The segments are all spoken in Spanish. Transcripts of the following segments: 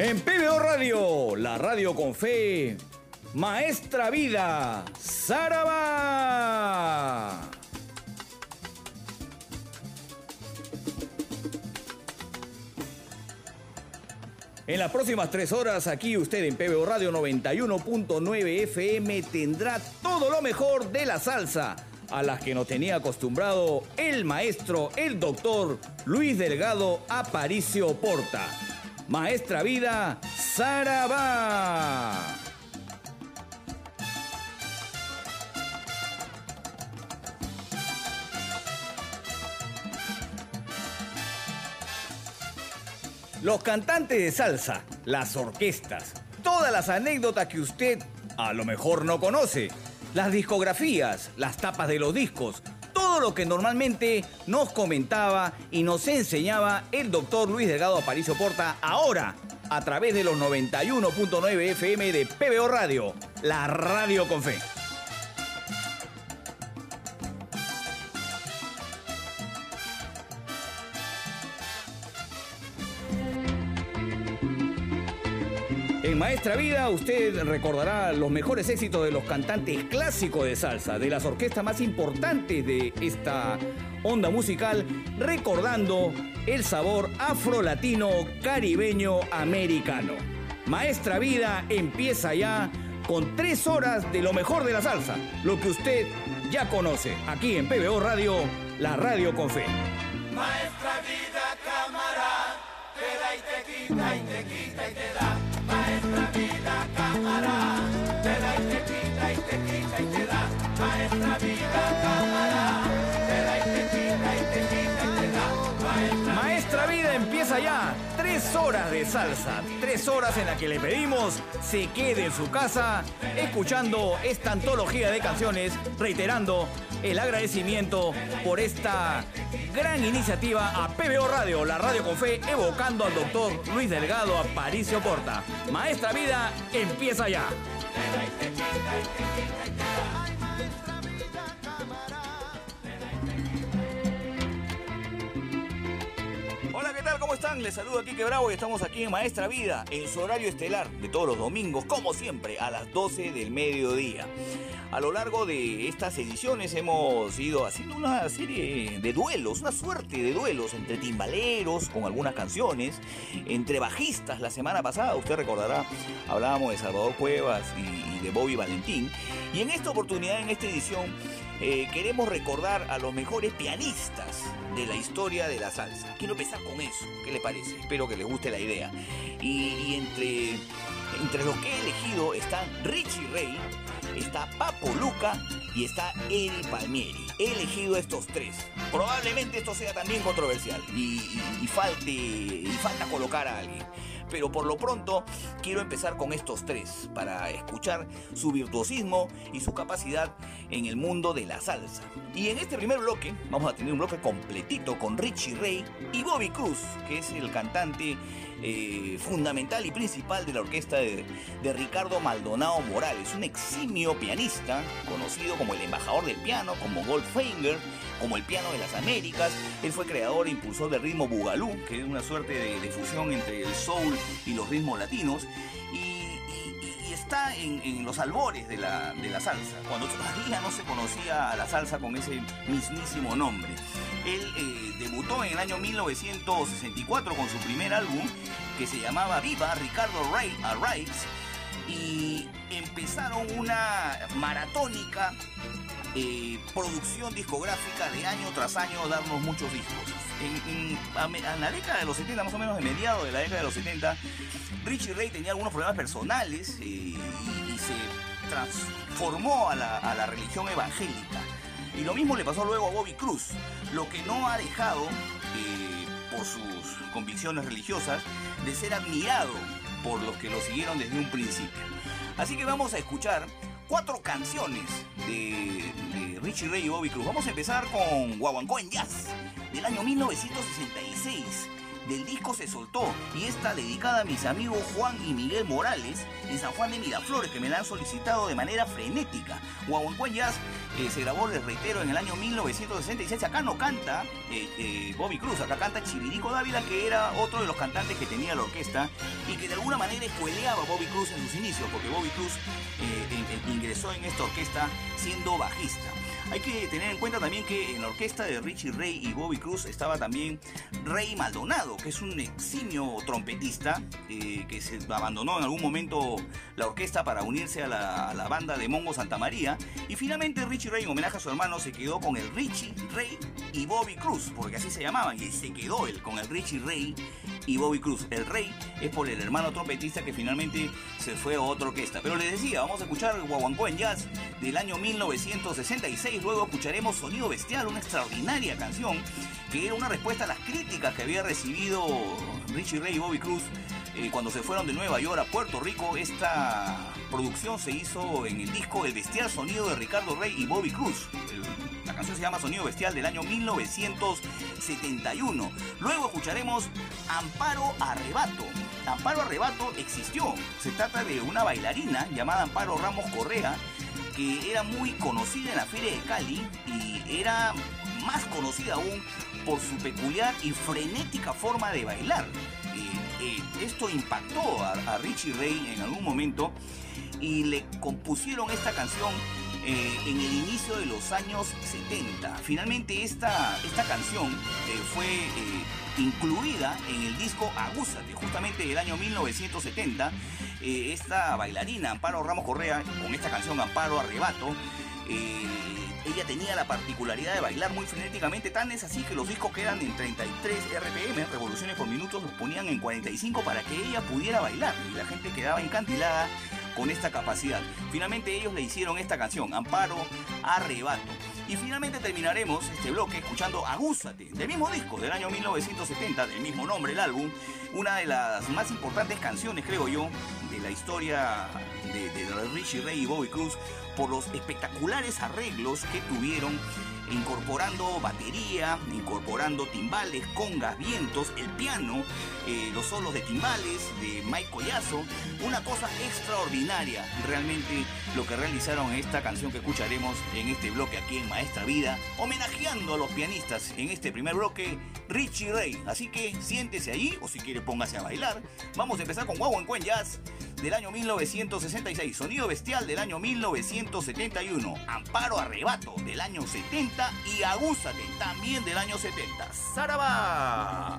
En PBO Radio, la radio con fe, Maestra Vida, Saraba. En las próximas tres horas, aquí usted en PBO Radio 91.9 FM tendrá todo lo mejor de la salsa, a las que nos tenía acostumbrado el maestro, el doctor Luis Delgado Aparicio Porta. Maestra Vida, Sarabá. Los cantantes de salsa, las orquestas, todas las anécdotas que usted a lo mejor no conoce, las discografías, las tapas de los discos, todo lo que normalmente nos comentaba y nos enseñaba el doctor Luis Delgado Aparicio Porta ahora a través de los 91.9 FM de PBO Radio, la radio con fe. En Maestra Vida usted recordará los mejores éxitos de los cantantes clásicos de salsa, de las orquestas más importantes de esta onda musical, recordando el sabor afro-latino, caribeño, americano. Maestra Vida empieza ya con tres horas de lo mejor de la salsa, lo que usted ya conoce, aquí en PBO Radio, la radio con fe. Maestra Vida, cámara, te da y te quita y te quita y te da. Maestra vida, empieza ya. Tres horas de salsa. Tres horas en las que le pedimos se quede en su casa escuchando esta antología de canciones, reiterando el agradecimiento por esta gran iniciativa a PBO Radio, la radio con fe, evocando al doctor Luis Delgado Aparicio Porta. Maestra Vida empieza ya. ¿Cómo están? Les saludo aquí que Bravo y estamos aquí en Maestra Vida, en su horario estelar de todos los domingos, como siempre, a las 12 del mediodía. A lo largo de estas ediciones hemos ido haciendo una serie de duelos, una suerte de duelos entre timbaleros con algunas canciones, entre bajistas. La semana pasada, usted recordará, hablábamos de Salvador Cuevas y, de Bobby Valentín. Y en esta oportunidad, en esta edición, eh, queremos recordar a los mejores pianistas de la historia de la salsa. Quiero empezar con eso. ¿Qué le parece? Espero que les guste la idea. Y, entre, entre los que he elegido están Richie Ray, está Papo Luca y está Eddie Palmieri. He elegido estos tres. Probablemente esto sea también controversial y, y- y falta colocar a alguien. Pero por lo pronto quiero empezar con estos tres para escuchar su virtuosismo y su capacidad en el mundo de la salsa. Y en este primer bloque vamos a tener un bloque completito con Richie Ray y Bobby Cruz, que es el cantante eh, fundamental y principal de la orquesta de, Ricardo Maldonado Morales, un eximio pianista conocido como el embajador del piano, como Goldfinger, como el piano de las Américas. Él fue creador e impulsor del ritmo bugalú, que es una suerte de, de fusión entre el soul y los ritmos latinos. Y está en, los albores de la, de la salsa, cuando todavía no se conocía a la salsa con ese mismísimo nombre. Él eh, debutó en el año 1964 con su primer álbum que se llamaba Viva Ricardo Ray Arrives y empezaron una maratónica eh, producción discográfica de año tras año darnos muchos discos. En, la década de los 70, más o menos de mediados de la década de los 70, Richie Ray tenía algunos problemas personales eh, y, se transformó a la, a la religión evangélica. Y lo mismo le pasó luego a Bobby Cruz, lo que no ha dejado, eh, por sus convicciones religiosas, de ser admirado por los que lo siguieron desde un principio. Así que vamos a escuchar cuatro canciones de, Richie Ray y Bobby Cruz. Vamos a empezar con Guaguancó en Jazz, del año 1966. Del disco se soltó y está dedicada a mis amigos Juan y Miguel Morales en San Juan de Miraflores que me la han solicitado de manera frenética. Guaguancuen Jazz eh, se grabó, les reitero, en el año 1966. Acá no canta eh, eh, Bobby Cruz, acá canta Chivirico Dávila que era otro de los cantantes que tenía la orquesta y que de alguna manera escueleaba a Bobby Cruz en sus inicios porque Bobby Cruz ingresó en esta orquesta siendo bajista. Hay que tener en cuenta también que en la orquesta de Richie Ray y Bobby Cruz estaba también Rey Maldonado, que es un eximio trompetista eh, que se abandonó en algún momento la orquesta para unirse a la, banda de Mongo Santa María. Y finalmente Richie Ray, en homenaje a su hermano, se quedó con el Richie Ray y Bobby Cruz, porque así se llamaban, y se quedó él con el Richie Ray y Bobby Cruz. El Rey es por el hermano trompetista que finalmente se fue a otra orquesta. Pero les decía, vamos a escuchar Guaguancó en Jazz del año 1966 luego escucharemos Sonido Bestial, una extraordinaria canción que era una respuesta a las críticas que había recibido Richie Ray y Bobby Cruz eh, cuando se fueron de Nueva York a Puerto Rico. Esta producción se hizo en el disco El Bestial Sonido de Ricardo Rey y Bobby Cruz. La canción se llama Sonido Bestial del año 1971. Luego escucharemos Amparo Arrebato. Amparo Arrebato existió. Se trata de una bailarina llamada Amparo Ramos Correa que era muy conocida en la Feria de Cali y era más conocida aún por su peculiar y frenética forma de bailar. Eh, eh, esto impactó a, Richie Ray en algún momento y le compusieron esta canción eh, en el inicio de los años 70. Finalmente esta, esta canción fue incluida en el disco Agúzate, justamente del año 1970 eh, esta bailarina, Amparo Ramos Correa, con esta canción Amparo Arrebato, eh, ella tenía la particularidad de bailar muy frenéticamente, tan es así que los discos quedan en 33 RPM, revoluciones por minuto, los ponían en 45 para que ella pudiera bailar y la gente quedaba encantilada con esta capacidad. Finalmente ellos le hicieron esta canción, Amparo Arrebato. Y finalmente terminaremos este bloque escuchando Agúzate, del mismo disco del año 1970, del mismo nombre el álbum, una de las más importantes canciones, creo yo, de la historia de, de Richie Ray y Bobby Cruz, por los espectaculares arreglos que tuvieron incorporando batería, incorporando timbales, congas, vientos, el piano, eh, los solos de timbales de Mike Collazo, una cosa extraordinaria realmente lo que realizaron esta canción que escucharemos en este bloque aquí en Maestra Vida, homenajeando a los pianistas en este primer bloque, Richie Ray. Así que siéntese allí o si quiere póngase a bailar. Vamos a empezar con Wow en Jazz del año 1966, Sonido Bestial del año 1971, Amparo Arrebato del año 70 y Agúzate también del año 70. ¡Saraba!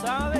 Sabe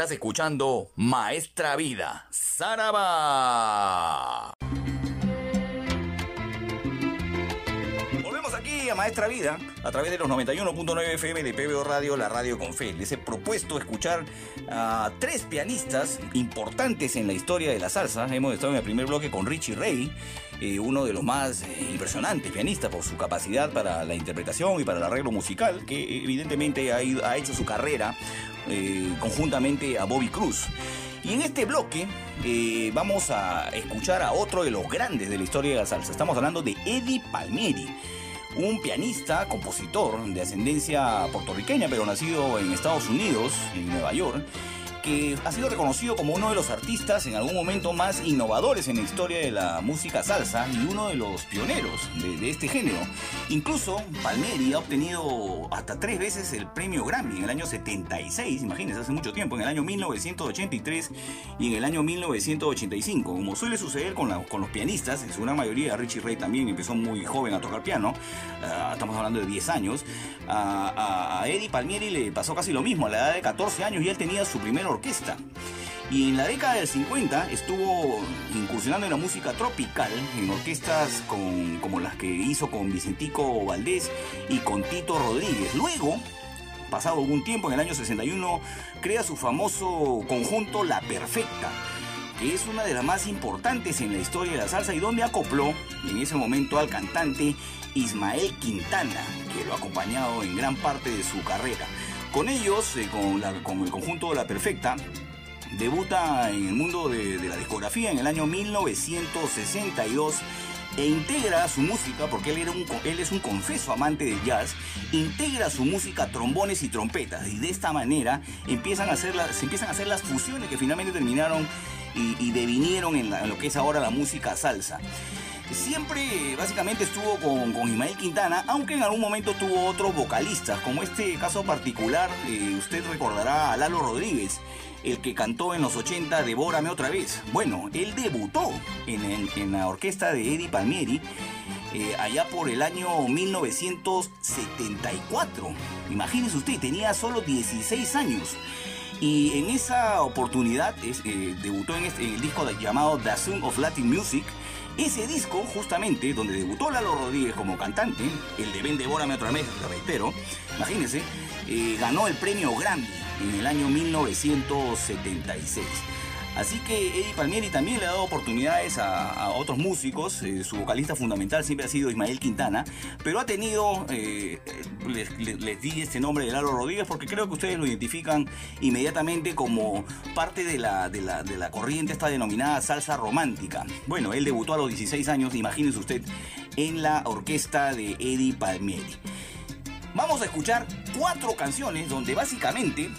Estás escuchando Maestra Vida, Saraba. Volvemos aquí a Maestra Vida a través de los 91.9 FM de PBO Radio, la radio con fe. Les he propuesto escuchar a tres pianistas importantes en la historia de la salsa. Hemos estado en el primer bloque con Richie Ray, eh, uno de los más eh, impresionantes pianistas por su capacidad para la interpretación y para el arreglo musical, que evidentemente ha, hecho su carrera eh, conjuntamente a Bobby Cruz. Y en este bloque eh, vamos a escuchar a otro de los grandes de la historia de la salsa. Estamos hablando de Eddie Palmieri, un pianista, compositor de ascendencia puertorriqueña, pero nacido en Estados Unidos, en Nueva York, que ha sido reconocido como uno de los artistas en algún momento más innovadores en la historia de la música salsa y uno de los pioneros de, de este género. Incluso Palmieri ha obtenido hasta tres veces el premio Grammy en el año 76, imagínense, hace mucho tiempo, en el año 1983 y en el año 1985. Como suele suceder con, los pianistas, en su gran mayoría, Richie Ray también empezó muy joven a tocar piano, ah, estamos hablando de 10 años. A, a- Eddie Palmieri le pasó casi lo mismo, a la edad de 14 años y él tenía su primera orquesta. Y en la década del 50 estuvo incursionando en la música tropical, en orquestas como las que hizo con Vicentico Valdés y con Tito Rodríguez. Luego, pasado algún tiempo, en el año 61, crea su famoso conjunto La Perfecta, que es una de las más importantes en la historia de la salsa y donde acopló en ese momento al cantante Ismael Quintana, que lo ha acompañado en gran parte de su carrera. Con ellos, eh, con, la- con el conjunto La Perfecta, debuta en el mundo de, de la discografía en el año 1962 e integra su música, porque él, un, él es un confeso amante del jazz, integra su música trombones y trompetas y de esta manera empiezan a hacer se empiezan a hacer las fusiones que finalmente terminaron y, y devinieron en lo que es ahora la música salsa. Siempre básicamente estuvo con, con Ismael Quintana, aunque en algún momento tuvo otros vocalistas, como este caso particular, eh, usted recordará a Lalo Rodríguez, el que cantó en los 80 Devórame otra vez. Bueno, él debutó en, en la orquesta de Eddie Palmieri eh, allá por el año 1974. Imagínese usted, tenía solo 16 años. Y en esa oportunidad es, eh, debutó en, este- en el disco llamado The Sound of Latin Music. Ese disco, justamente, donde debutó Lalo Rodríguez como cantante, el de Ven Devórame otra vez, lo reitero, imagínense, ganó el premio Grammy en el año 1976. Así que Eddie Palmieri también le ha dado oportunidades a, otros músicos. eh, su vocalista fundamental siempre ha sido Ismael Quintana, pero ha tenido, eh, les di este nombre de Lalo Rodríguez porque creo que ustedes lo identifican inmediatamente como parte de la, de la, de la corriente esta denominada salsa romántica. Bueno, él debutó a los 16 años, imagínense usted, en la orquesta de Eddie Palmieri. Vamos a escuchar cuatro canciones donde básicamente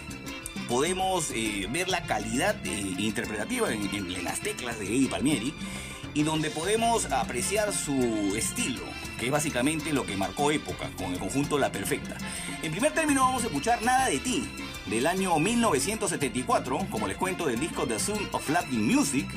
podemos eh, ver la calidad eh, interpretativa en, en- en las teclas de Eddie Palmieri y donde podemos apreciar su estilo, que es básicamente lo que marcó época con el conjunto La Perfecta. En primer término vamos a escuchar Nada de ti, del año 1974, como les cuento del disco The Sound of Latin Music.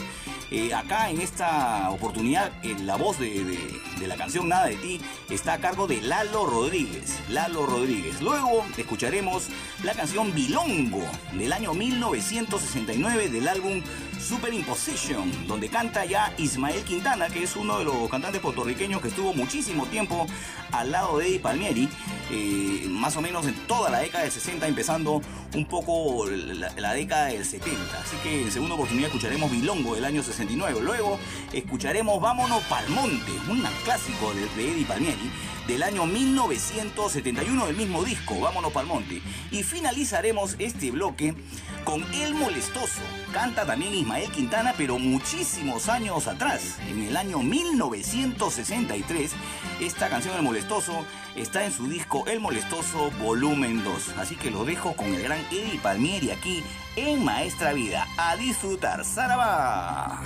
Eh, acá en esta oportunidad, la voz de, de- de la canción Nada de ti está a cargo de Lalo Rodríguez. Lalo Rodríguez. Luego escucharemos la canción Bilongo del año 1969 del álbum Super Imposition, donde canta ya Ismael Quintana, que es uno de los cantantes puertorriqueños que estuvo muchísimo tiempo al lado de Eddie Palmieri, eh, más o menos en toda la década del 60, empezando un poco la, década del 70. Así que en segunda oportunidad escucharemos Bilongo del año 69. Luego escucharemos Vámonos Pa'l Monte, un clásico de, de Eddie Palmieri del año 1971 del mismo disco, Vámonos Pa'l Monte. Y finalizaremos este bloque con El Molestoso. Canta también Ismael Quintana, pero muchísimos años atrás, en el año 1963. Esta canción El Molestoso está en su disco El Molestoso Volumen 2. Así que lo dejo con el gran Eddie Palmieri aquí en Maestra Vida. A disfrutar. ¡Saraba!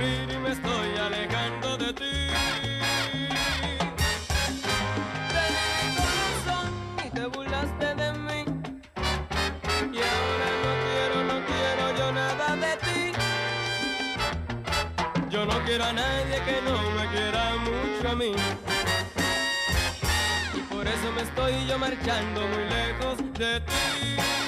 Y me estoy alejando de ti. Te di y te burlaste de mí. Y ahora no quiero, no quiero yo nada de ti. Yo no quiero a nadie que no me quiera mucho a mí. Y por eso me estoy yo marchando muy lejos de ti.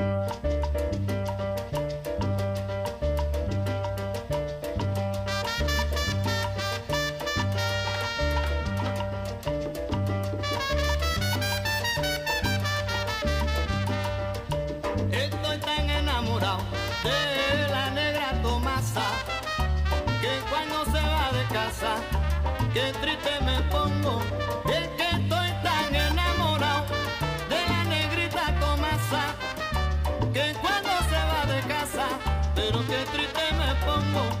que cuando se va de casa, pero qué triste me pongo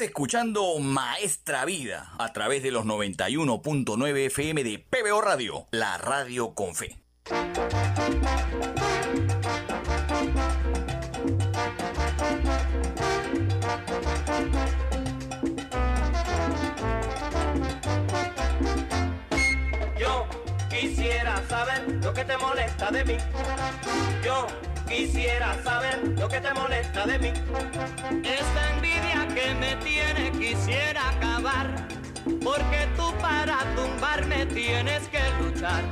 Escuchando Maestra Vida a través de los 91.9 FM de PBO Radio, la radio con fe. Yo quisiera saber lo que te molesta de mí. Yo quisiera saber lo que te molesta de mí. Porque tú para tumbarme tienes que luchar.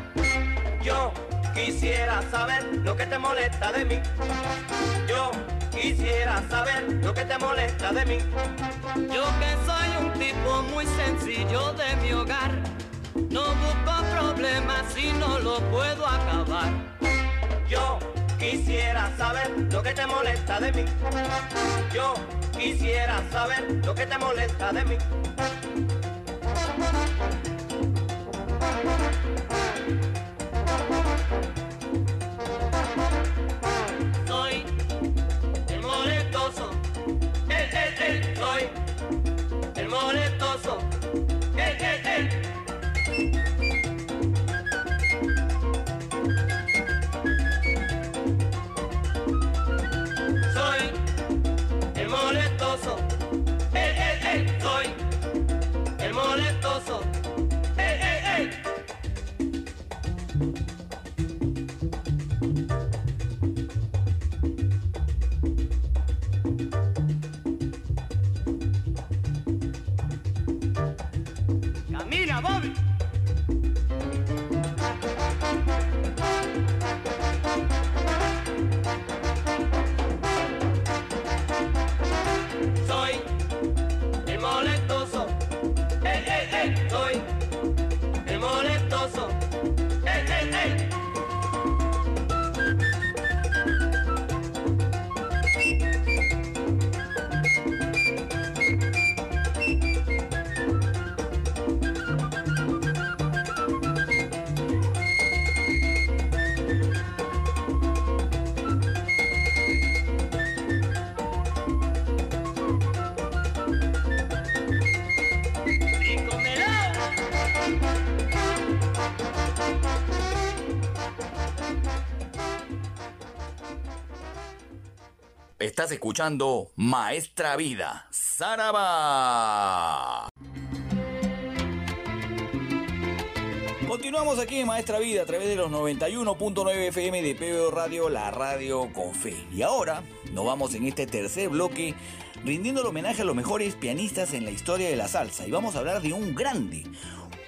Yo quisiera saber lo que te molesta de mí. Yo quisiera saber lo que te molesta de mí. Yo que soy un tipo muy sencillo de mi hogar. No busco problemas si no lo puedo acabar. Yo quisiera saber lo que te molesta de mí. Yo quisiera saber lo que te molesta de mí. Estás escuchando Maestra Vida, Saraba. Continuamos aquí en Maestra Vida a través de los 91.9 FM de PBO Radio, la radio con fe. Y ahora nos vamos en este tercer bloque rindiendo el homenaje a los mejores pianistas en la historia de la salsa. Y vamos a hablar de un grande,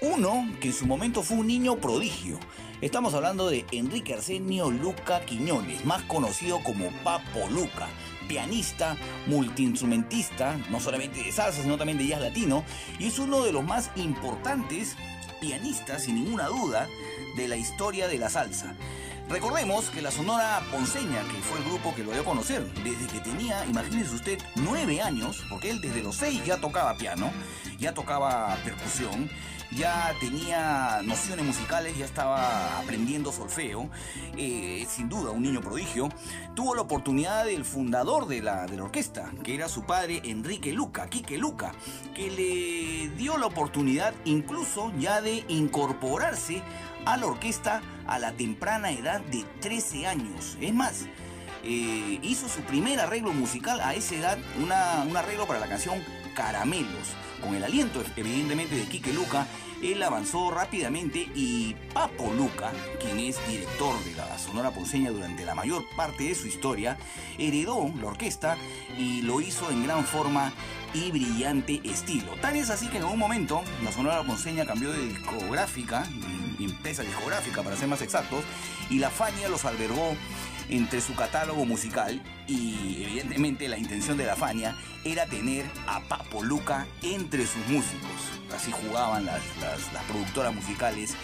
uno que en su momento fue un niño prodigio. Estamos hablando de Enrique Arsenio Luca Quiñones, más conocido como Papo Luca, pianista, multiinstrumentista, no solamente de salsa, sino también de jazz latino, y es uno de los más importantes pianistas, sin ninguna duda, de la historia de la salsa. Recordemos que la Sonora Ponceña, que fue el grupo que lo dio a conocer, desde que tenía, imagínese usted, nueve años, porque él desde los seis ya tocaba piano, ya tocaba percusión, ya tenía nociones musicales, ya estaba aprendiendo solfeo, eh, sin duda un niño prodigio, tuvo la oportunidad del fundador de la, orquesta, que era su padre Enrique Luca, Quique Luca, que le dio la oportunidad incluso ya de incorporarse a la orquesta a la temprana edad de 13 años. Es más, eh, hizo su primer arreglo musical a esa edad, una- un arreglo para la canción Caramelos. Con el aliento evidentemente de Quique Luca, él avanzó rápidamente y Papo Luca, quien es director de la Sonora Ponceña durante la mayor parte de su historia, heredó la orquesta y lo hizo en gran forma y brillante estilo. Tal es así que en un momento la Sonora Ponceña cambió de discográfica, empresa discográfica para ser más exactos, y la Fania los albergó entre su catálogo musical y evidentemente la intención de la Fania era tener a Papo Luca entre sus músicos. Así jugaban las, las- productoras musicales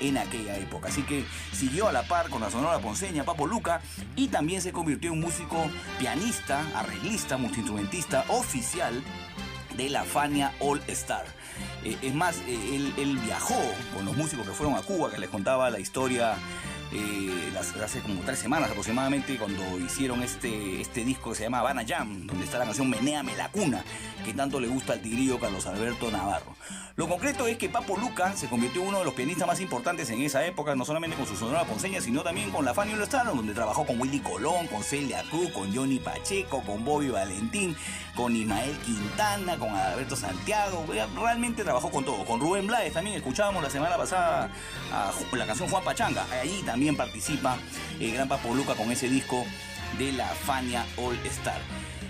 en aquella época. Así que siguió a la par con la Sonora Ponceña, Papo Luca, y también se convirtió en músico pianista, arreglista, multiinstrumentista oficial de la Fania All Star. Eh, es más, eh, él, él viajó con los músicos que fueron a Cuba, que les contaba la historia eh, hace como tres semanas aproximadamente cuando hicieron este, este disco que se llama Habana Jam, donde está la canción Menéame la cuna, que tanto le gusta al tigrillo Carlos Alberto Navarro. Lo concreto es que Papo Luca se convirtió en uno de los pianistas más importantes en esa época, no solamente con su sonora ponceña, sino también con la Fanny All Star, donde trabajó con Willy Colón, con Celia Cruz, con Johnny Pacheco, con Bobby Valentín, con Ismael Quintana, con Alberto Santiago, realmente trabajó con todo, con Rubén Blades también, escuchábamos la semana pasada la canción Juan Pachanga, allí también participa el gran Papo Luca con ese disco de la Fania All Star.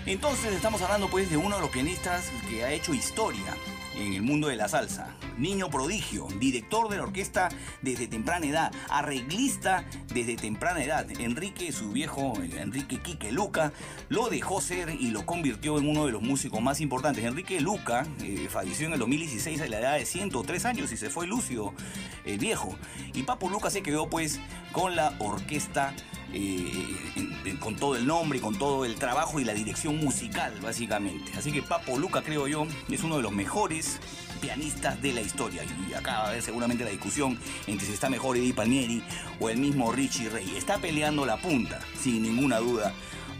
Entonces estamos hablando pues de uno de los pianistas que ha hecho historia en el mundo de la salsa. Niño prodigio, director de la orquesta desde temprana edad, arreglista desde temprana edad. Enrique, su viejo Enrique Quique Luca, lo dejó ser y lo convirtió en uno de los músicos más importantes. Enrique Luca eh, falleció en el 2016 a la edad de 103 años y se fue Lucio, el viejo. Y Papo Luca se quedó pues con la orquesta eh, con todo el nombre, con todo el trabajo y la dirección musical, básicamente. Así que Papo Luca, creo yo, es uno de los mejores pianistas de la historia. Y acá va a haber seguramente la discusión entre si está mejor Eddie Palmieri o el mismo Richie Ray. Está peleando la punta, sin ninguna duda.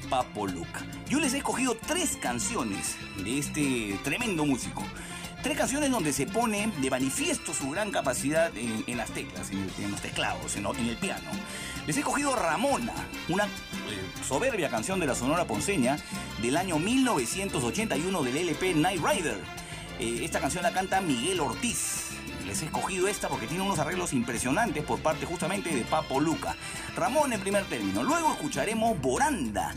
Papo Luca. Yo les he escogido tres canciones de este tremendo músico. Tres canciones donde se pone de manifiesto su gran capacidad en, las teclas, en, los teclados, en el piano. Les he cogido Ramona, una eh, soberbia canción de la Sonora Ponceña del año 1981 del LP Night Rider. Eh, esta canción la canta Miguel Ortiz. Les he escogido esta porque tiene unos arreglos impresionantes por parte justamente de Papo Luca. Ramón en primer término. Luego escucharemos Boranda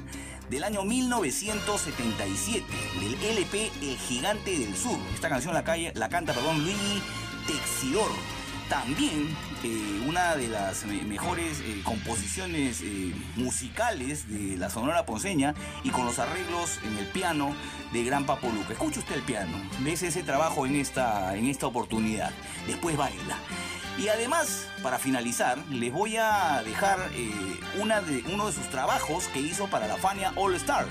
del año 1977 del LP El Gigante del Sur. Esta canción la, calle- la canta perdón, Luigi Texidor. También eh, una de las me- mejores eh, composiciones eh, musicales de la Sonora Ponceña y con los arreglos en el piano de Gran Papo Luca. Escuche usted el piano, dése ese trabajo en esta, en esta oportunidad. Después baila. Y además, para finalizar, les voy a dejar una de, uno de sus trabajos que hizo para la Fania All Star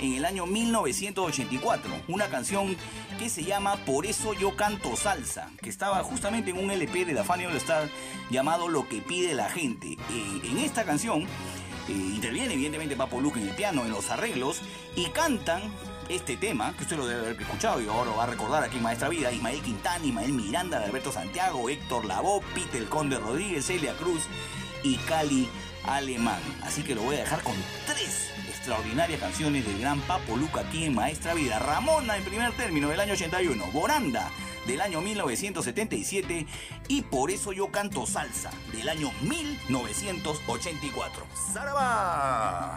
en el año 1984. Una canción que se llama Por eso yo canto salsa, que estaba justamente en un LP de la Fania All Star llamado Lo que pide la gente. En esta canción eh, interviene evidentemente Papo Luca en el piano, en los arreglos, y cantan este tema, que usted lo debe haber escuchado y ahora lo va a recordar aquí en Maestra Vida, Ismael Quintana, Ismael Miranda, Alberto Santiago, Héctor Lavoe, Peter Conde Rodríguez, Celia Cruz y Cali Alemán. Así que lo voy a dejar con tres extraordinarias canciones del gran Papo Luca en Maestra Vida. Ramona en primer término del año 81, Boranda del año 1977 y Por eso yo canto salsa del año 1984. ¡Zaraba!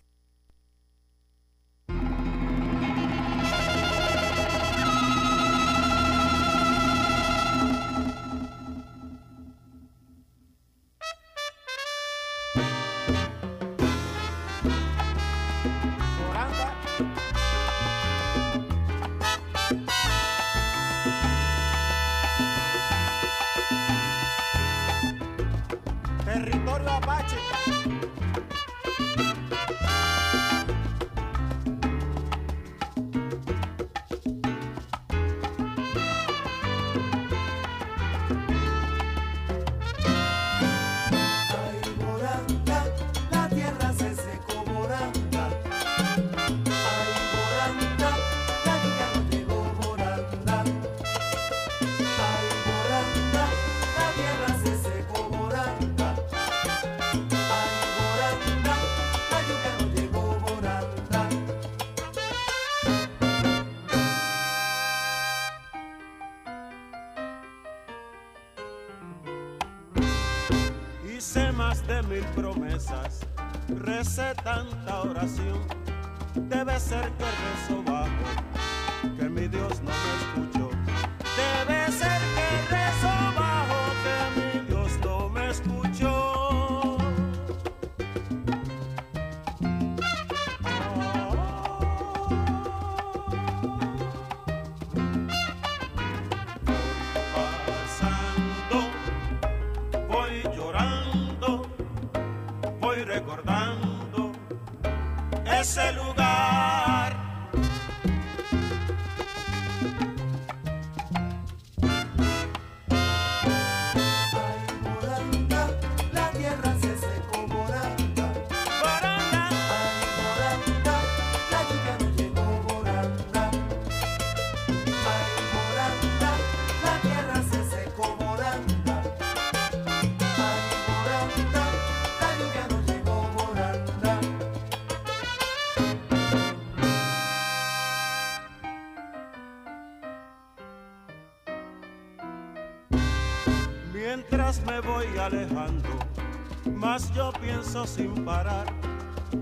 Yo pienso sin parar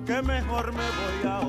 que mejor me voy ahora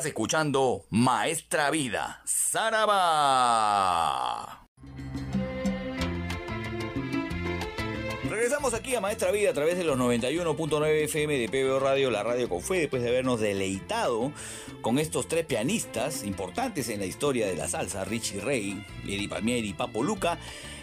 Estás escuchando Maestra Vida, Saraba. Regresamos aquí a Maestra Vida a través de los 91.9 FM de PBO Radio, la radio con fe, después de habernos deleitado con estos tres pianistas importantes en la historia de la salsa, Richie Ray, Eddie Palmieri y Papo Luca.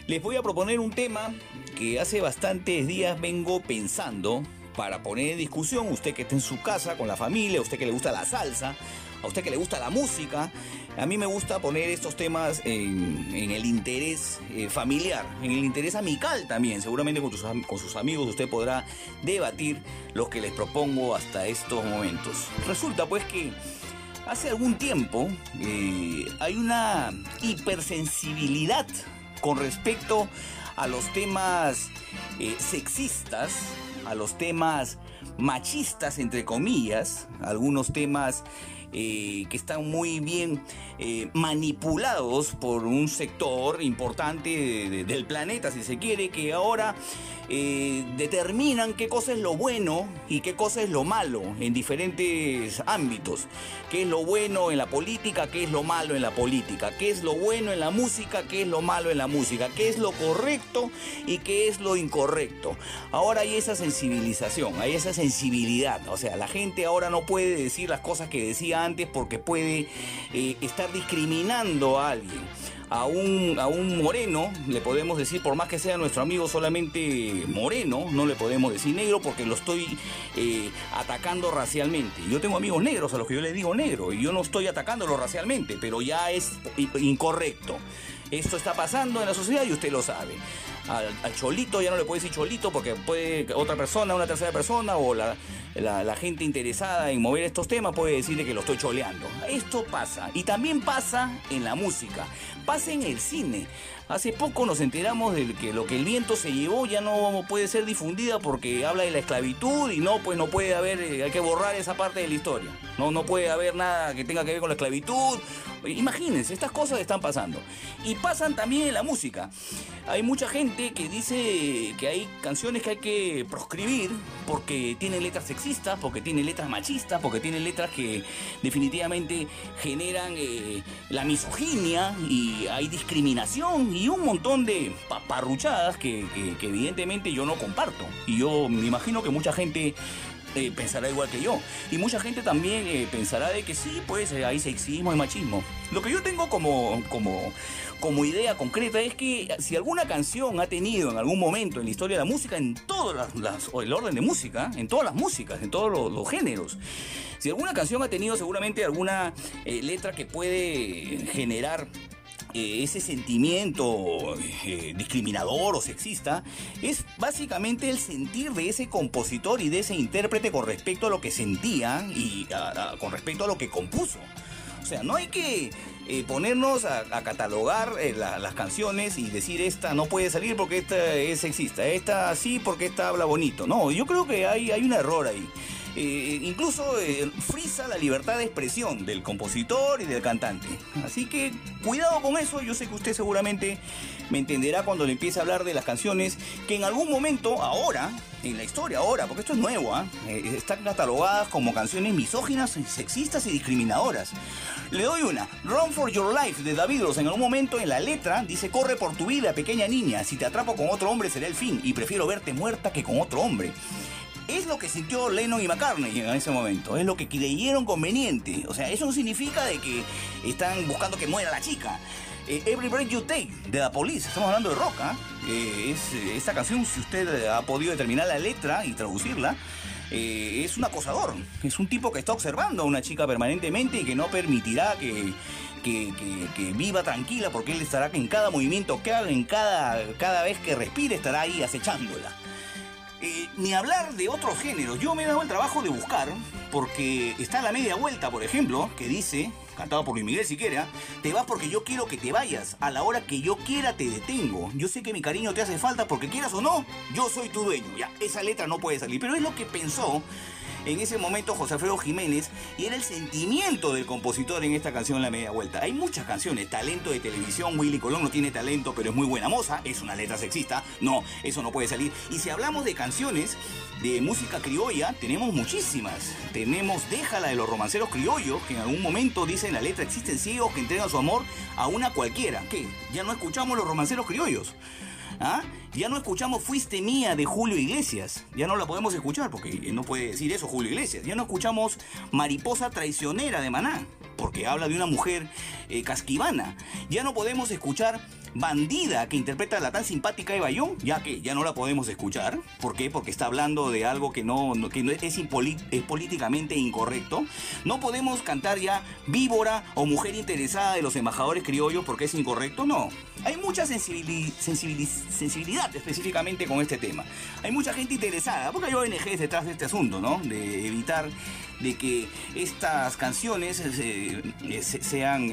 Les voy a proponer un tema que hace bastantes días vengo pensando para poner en discusión, usted que está en su casa con la familia, usted que le gusta la salsa, a usted que le gusta la música, a mí me gusta poner estos temas en, el interés eh, familiar, en el interés amical también. Seguramente con, tus con sus amigos usted podrá debatir lo que les propongo hasta estos momentos. Resulta pues que hace algún tiempo eh, hay una hipersensibilidad con respecto a los temas eh, sexistas, a los temas machistas, entre comillas, algunos temas eh, que están muy bien eh, manipulados por un sector importante de- de- del planeta, si se quiere, que ahora eh, determinan qué cosa es lo bueno y qué cosa es lo malo en diferentes ámbitos. Qué es lo bueno en la política, qué es lo malo en la política, qué es lo bueno en la música, qué es lo malo en la música, qué es lo correcto y qué es lo incorrecto. Ahora hay esa sensibilización, hay esa sensibilidad. O sea, la gente ahora no puede decir las cosas que decía antes porque puede eh, estar discriminando a alguien a un, a un moreno, le podemos decir, por más que sea nuestro amigo solamente moreno, no le podemos decir negro porque lo estoy eh, atacando racialmente. Yo tengo amigos negros a los que yo les digo negro y yo no estoy atacándolo racialmente, pero ya es incorrecto. Esto está pasando en la sociedad y usted lo sabe. Al, cholito ya no le puede decir cholito porque puede otra persona, una tercera persona o la- la gente interesada en mover estos temas puede decirle que lo estoy choleando. Esto pasa. Y también pasa en la música. Pasa en el cine. Hace poco nos enteramos de que lo que el viento se llevó ya no puede ser difundida porque habla de la esclavitud y no, pues no puede haber, eh, hay que borrar esa parte de la historia. No, no puede haber nada que tenga que ver con la esclavitud. Imagínense, estas cosas están pasando. Y pasan también en la música. Hay mucha gente que dice que hay canciones que hay que proscribir porque tienen letras sexistas, porque tienen letras machistas, porque tienen letras que definitivamente generan eh, la misoginia y hay discriminación y un montón de paparruchadas que, evidentemente yo no comparto. Y yo me imagino que mucha gente eh, pensará igual que yo. Y mucha gente también eh, pensará de que sí, pues eh, hay sexismo, hay machismo. Lo que yo tengo como, como, como idea concreta es que si alguna canción ha tenido en algún momento en la historia de la música, en todas las, o el orden de música, en todas las músicas, en todos los, los géneros, si alguna canción ha tenido seguramente alguna eh, letra que puede generar eh, ese sentimiento eh, discriminador o sexista es básicamente el sentir de ese compositor y de ese intérprete con respecto a lo que sentía y con respecto a lo que compuso. O sea, no hay que eh, ponernos a, catalogar la- las canciones y decir esta no puede salir porque esta es sexista, esta sí porque esta habla bonito. No, yo creo que hay, hay un error ahí. Eh, incluso eh, frisa la libertad de expresión del compositor y del cantante. Así que cuidado con eso, yo sé que usted seguramente me entenderá cuando le empiece a hablar de las canciones que en algún momento, ahora, en la historia ahora, porque esto es nuevo, ¿ah? Eh, están catalogadas como canciones misóginas, sexistas y discriminadoras. Le doy una, Run for Your Life de David Ross. En algún momento en la letra dice, corre por tu vida, pequeña niña, si te atrapo con otro hombre será el fin y prefiero verte muerta que con otro hombre. Es lo que sintió Lennon y McCartney en ese momento, es lo que creyeron conveniente. O sea, eso no significa de que están buscando que muera la chica. Eh, Every Breath You Take de The Police, estamos hablando de rock, ¿ah? Eh, es, esta canción, si usted ha podido determinar la letra y traducirla, eh, es un acosador, es un tipo que está observando a una chica permanentemente y que no permitirá que, que, que- que viva tranquila porque él estará en cada movimiento que haga, en cada, cada vez que respire estará ahí acechándola. Ni hablar de otros géneros. Yo me he dado el trabajo de buscar, porque está la media vuelta, por ejemplo, que dice, cantado por Luis Miguel siquiera, te vas porque yo quiero que te vayas. A la hora que yo quiera te detengo. Yo sé que mi cariño te hace falta porque quieras o no, yo soy tu dueño. Ya, esa letra no puede salir. Pero es lo que pensó en ese momento José Alfredo Jiménez y era el sentimiento del compositor en esta canción La Media Vuelta. Hay muchas canciones, talento de televisión, Willy Colón no tiene talento, pero es muy buena moza, es una letra sexista, no, eso no puede salir. Y si hablamos de canciones de música criolla, tenemos muchísimas. Tenemos Déjala de los romanceros criollos, que en algún momento dicen la letra, existen ciegos que entregan su amor a una cualquiera. ¿Qué? Ya no escuchamos los romanceros criollos. ¿Ah? Ya no escuchamos Fuiste Mía de Julio Iglesias. Ya no la podemos escuchar porque no puede decir eso Julio Iglesias. Ya no escuchamos Mariposa Traicionera de Maná porque habla de una mujer eh, casquivana. Ya no podemos escuchar Bandida, que interpreta a la tan simpática Eva Young, ya que ya no la podemos escuchar. ¿Por qué? Porque está hablando de algo que no, que es, es políticamente incorrecto. No podemos cantar ya Víbora o Mujer Interesada de los embajadores criollos porque es incorrecto. No. Hay mucha sensibili- sensibili- sensibilidad específicamente con este tema. Hay mucha gente interesada, porque hay ONGs detrás de este asunto, ¿no? De evitar de que estas canciones eh, eh, se- sean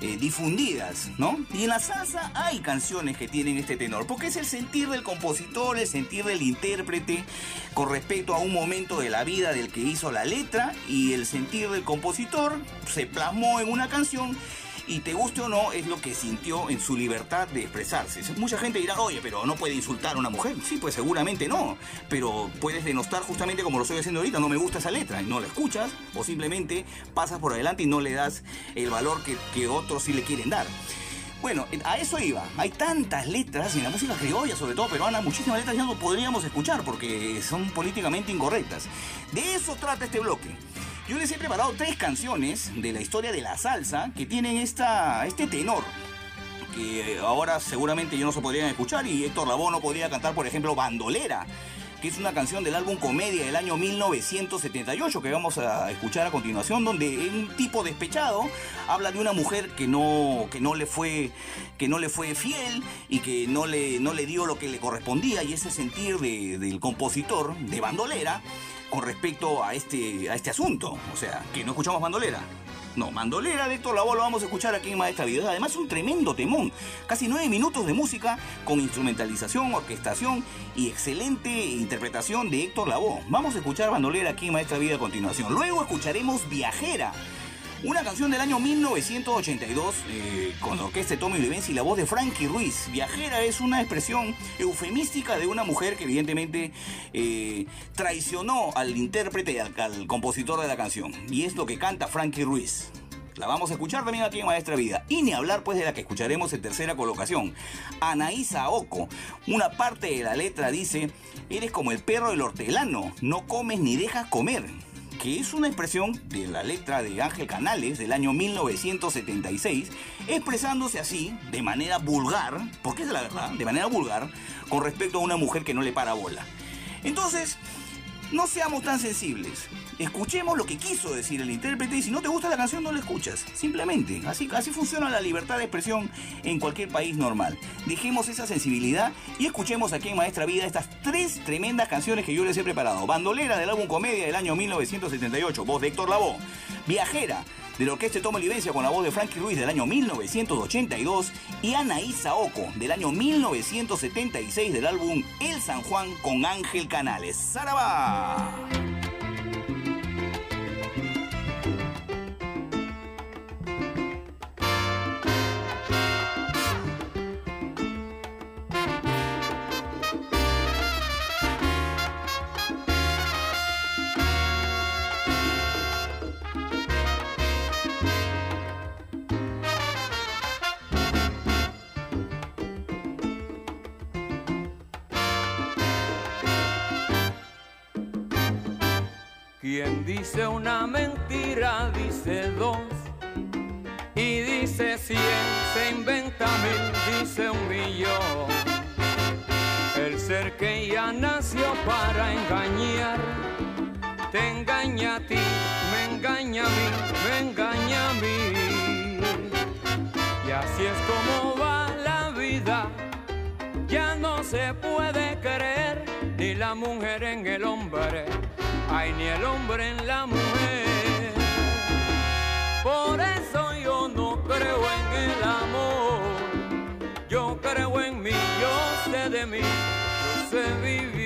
eh, difundidas, ¿no? Y en la salsa hay canciones que tienen este tenor, porque es el sentir del compositor, el sentir del intérprete con respecto a un momento de la vida del que hizo la letra y el sentir del compositor se plasmó en una canción y te guste o no, es lo que sintió en su libertad de expresarse. Mucha gente dirá, oye, pero no puede insultar a una mujer. Sí, pues seguramente no. Pero puedes denostar justamente como lo estoy haciendo ahorita, no me gusta esa letra y no la escuchas, o simplemente pasas por adelante y no le das el valor que, que otros sí le quieren dar. Bueno, a eso iba. Hay tantas letras en la música criolla, sobre todo peruana, muchísimas letras ya no podríamos escuchar porque son políticamente incorrectas. De eso trata este bloque. Yo les he preparado tres canciones de la historia de la salsa que tienen esta, este tenor. Que ahora seguramente yo no se podrían escuchar y Héctor Lavoe no podría cantar, por ejemplo, Bandolera que es una canción del álbum Comedia del año 1978 que vamos a escuchar a continuación, donde un tipo despechado habla de una mujer que no, que no le fue que no le fue fiel y que no le, no le dio lo que le correspondía y ese sentir de- del compositor de bandolera con respecto a este, a este asunto. O sea, que no escuchamos bandolera. No, Mandolera de Héctor Lavoe lo vamos a escuchar aquí en Maestra Vida. Además un tremendo temón. Casi nueve minutos de música con instrumentalización, orquestación y excelente interpretación de Héctor Lavoe. Vamos a escuchar Bandolera aquí en Maestra Vida a continuación. Luego escucharemos Viajera. Una canción del año 1982 eh, con la orquesta de Tommy Olivenza y la voz de Frankie Ruiz. Viajera es una expresión eufemística de una mujer que evidentemente eh, traicionó al intérprete y al, al compositor de la canción. Y es lo que canta Frankie Ruiz. La vamos a escuchar también aquí en Maestra Vida. Y ni hablar pues de la que escucharemos en tercera colocación. Anaísa Oco. Una parte de la letra dice, eres como el perro del hortelano, no comes ni dejas comer que es una expresión de la letra de Ángel Canales del año 1976, expresándose así, de manera vulgar, porque es la verdad, de manera vulgar, con respecto a una mujer que no le para bola. Entonces, no seamos tan sensibles. Escuchemos lo que quiso decir el intérprete y si no te gusta la canción no la escuchas. Simplemente. Así, así funciona la libertad de expresión en cualquier país normal. Dejemos esa sensibilidad y escuchemos aquí en Maestra Vida estas tres tremendas canciones que yo les he preparado. Bandolera del álbum Comedia del año 1978, voz de Héctor Lavoe. Viajera de la orquesta Toma Livencia con la voz de Frankie Ruiz del año 1982 y Anaísa Oco del año 1976 del álbum El San Juan con Ángel Canales. ¡Zaraba! Quien dice una mentira dice dos y dice cien, se inventa mil, dice un millón. El ser que ya nació para engañar, te engaña a ti, me engaña a mí, me engaña a mí. Y así es como va la vida, ya no se puede creer ni la mujer en el hombre, ay ni el hombre en la mujer. Por eso yo no creo en el amor, yo creo en mí, yo sé de mí, yo sé vivir.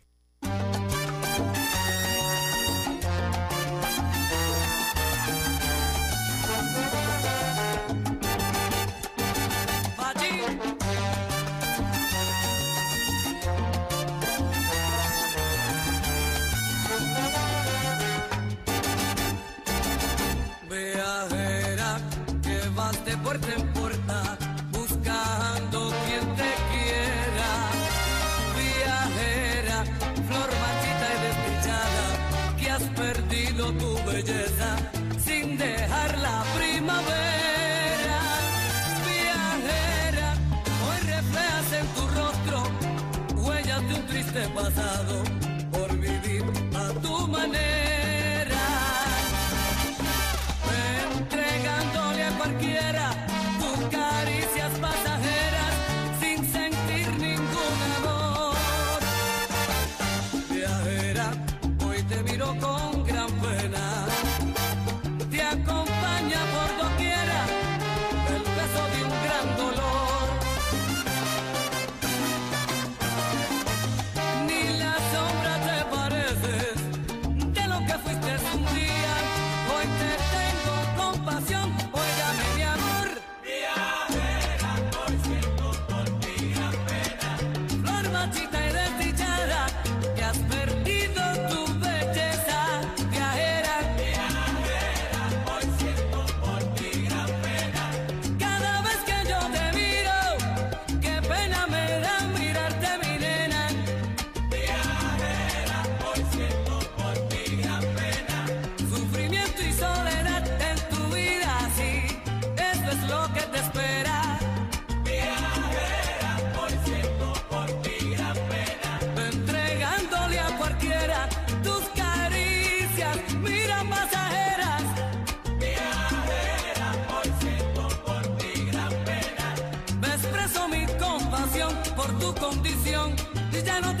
ya no te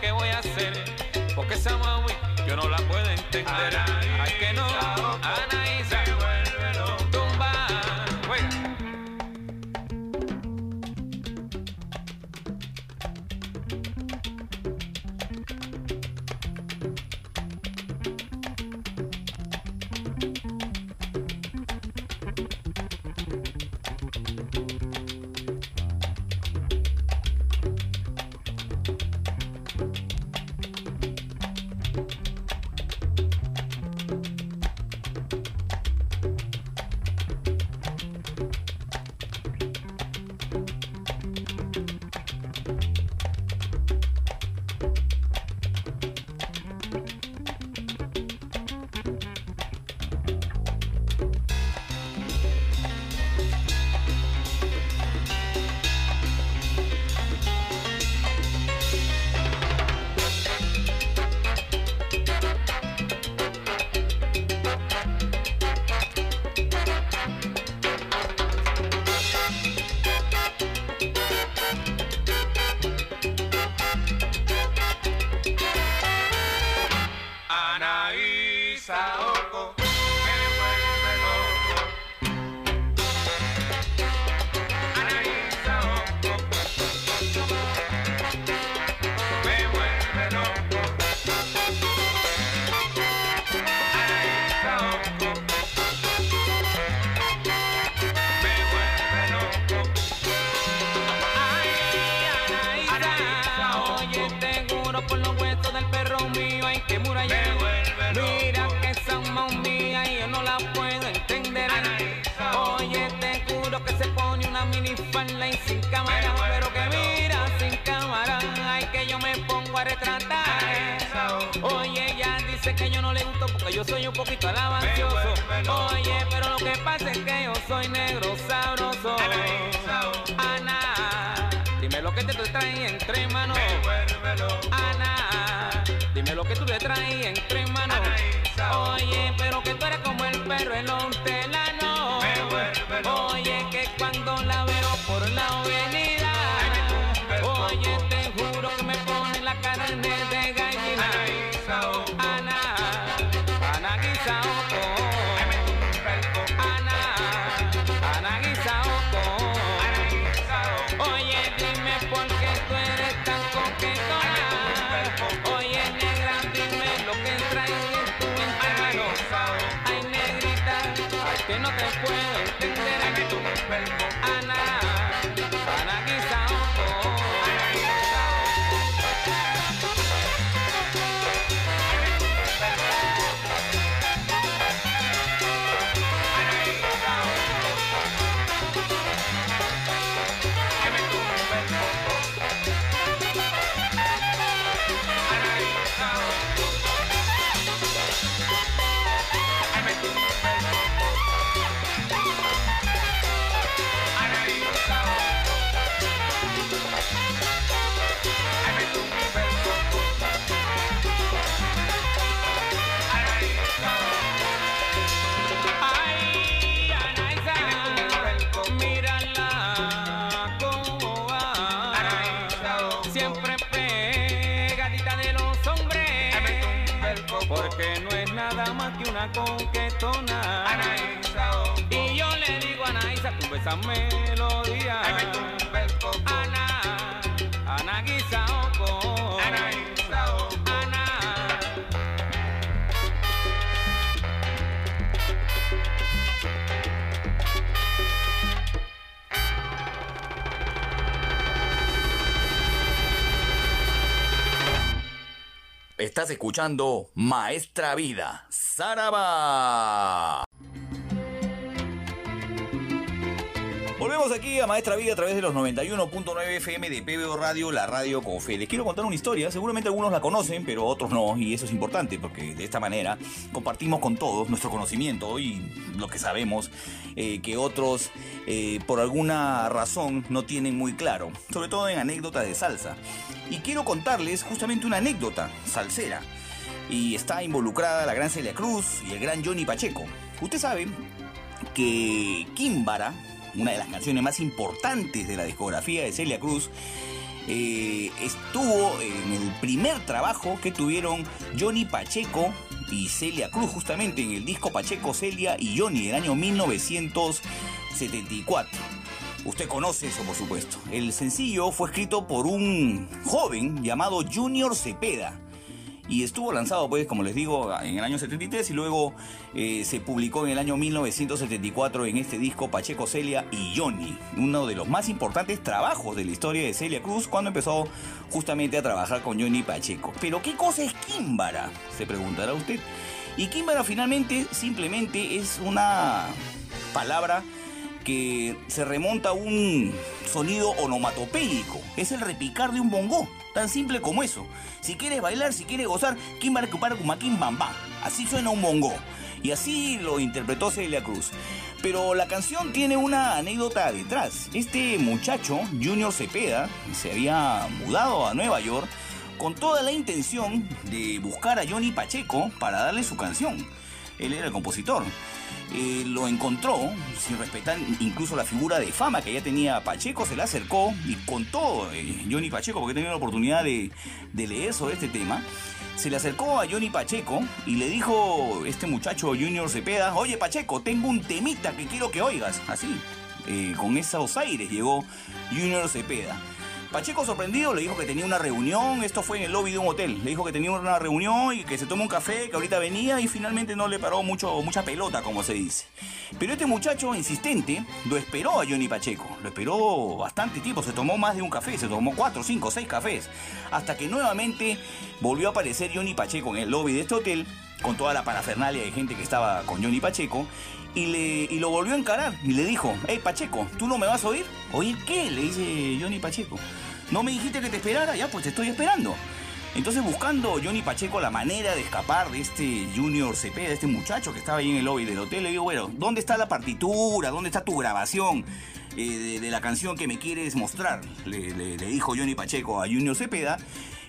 que voy a hacer, porque esa mami yo no la puedo entender. Ay, que no, Anaí. Maestra Vida, Saraba. Volvemos aquí a Maestra Vida a través de los 91.9 FM de PBO Radio, la radio con. Les quiero contar una historia, seguramente algunos la conocen, pero otros no, y eso es importante porque de esta manera compartimos con todos nuestro conocimiento y lo que sabemos eh, que otros eh, por alguna razón no tienen muy claro, sobre todo en anécdotas de salsa. Y quiero contarles justamente una anécdota salsera. Y está involucrada la gran Celia Cruz y el gran Johnny Pacheco. Usted sabe que Kimbara, una de las canciones más importantes de la discografía de Celia Cruz, eh, estuvo en el primer trabajo que tuvieron Johnny Pacheco y Celia Cruz, justamente en el disco Pacheco, Celia y Johnny del año 1974. Usted conoce eso, por supuesto. El sencillo fue escrito por un joven llamado Junior Cepeda y estuvo lanzado, pues, como les digo, en el año 73 y luego eh, se publicó en el año 1974 en este disco Pacheco, Celia y Johnny, uno de los más importantes trabajos de la historia de Celia Cruz cuando empezó justamente a trabajar con Johnny Pacheco. Pero ¿qué cosa es Kimbara? Se preguntará usted. Y Kimbara finalmente simplemente es una palabra que se remonta a un sonido onomatopéyico. Es el repicar de un bongo. Tan simple como eso. Si quieres bailar, si quieres gozar, kimbara kupara kumakin bamba. Así suena un bongo. Y así lo interpretó Celia Cruz. Pero la canción tiene una anécdota detrás. Este muchacho, Junior Cepeda, se había mudado a Nueva York con toda la intención de buscar a Johnny Pacheco para darle su canción. Él era el compositor. Eh, lo encontró, sin respetar incluso la figura de fama que ya tenía Pacheco, se le acercó y contó eh, Johnny Pacheco, porque tenía la oportunidad de, de leer sobre este tema, se le acercó a Johnny Pacheco y le dijo este muchacho Junior Cepeda, oye Pacheco, tengo un temita que quiero que oigas. Así, eh, con esos aires llegó Junior Cepeda. Pacheco sorprendido le dijo que tenía una reunión, esto fue en el lobby de un hotel, le dijo que tenía una reunión y que se tome un café, que ahorita venía y finalmente no le paró mucho, mucha pelota, como se dice. Pero este muchacho insistente lo esperó a Johnny Pacheco, lo esperó bastante tiempo, se tomó más de un café, se tomó cuatro, cinco, seis cafés, hasta que nuevamente volvió a aparecer Johnny Pacheco en el lobby de este hotel, con toda la parafernalia de gente que estaba con Johnny Pacheco, y, le, y lo volvió a encarar y le dijo, hey Pacheco, ¿tú no me vas a oír? ¿Oír qué? Le dice Johnny Pacheco. ¿No me dijiste que te esperara? Ya, pues te estoy esperando. Entonces buscando Johnny Pacheco la manera de escapar de este Junior Cepeda, este muchacho que estaba ahí en el lobby del hotel, le digo, bueno, ¿dónde está la partitura? ¿Dónde está tu grabación eh, de, la canción que me quieres mostrar? Le dijo Johnny Pacheco a Junior Cepeda.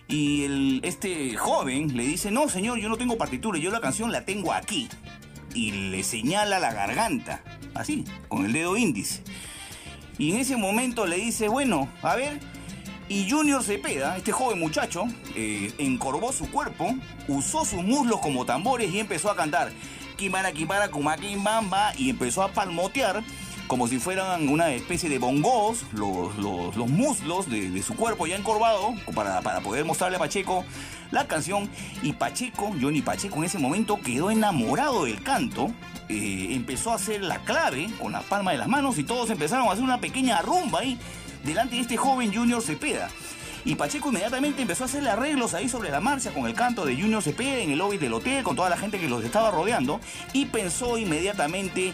Y el, este joven le dice, no señor, yo no tengo partitura, yo la canción la tengo aquí. Y le señala la garganta, así, con el dedo índice. Y en ese momento le dice, bueno, a ver. Y Junior Cepeda, este joven muchacho, eh, encorvó su cuerpo, usó sus muslos como tambores y empezó a cantar Kimara, Kimara, Kumakin Bamba y empezó a palmotear como si fueran una especie de bongos, los, los- los muslos de, de su cuerpo ya encorvado, para, para poder mostrarle a Pacheco la canción. Y Pacheco, Johnny Pacheco en ese momento quedó enamorado del canto, eh, empezó a hacer la clave con la palma de las manos y todos empezaron a hacer una pequeña rumba ahí delante de este joven Junior Cepeda. Y Pacheco inmediatamente empezó a hacerle arreglos ahí sobre la marcha con el canto de Junior Cepeda en el lobby del hotel, con toda la gente que los estaba rodeando, y pensó inmediatamente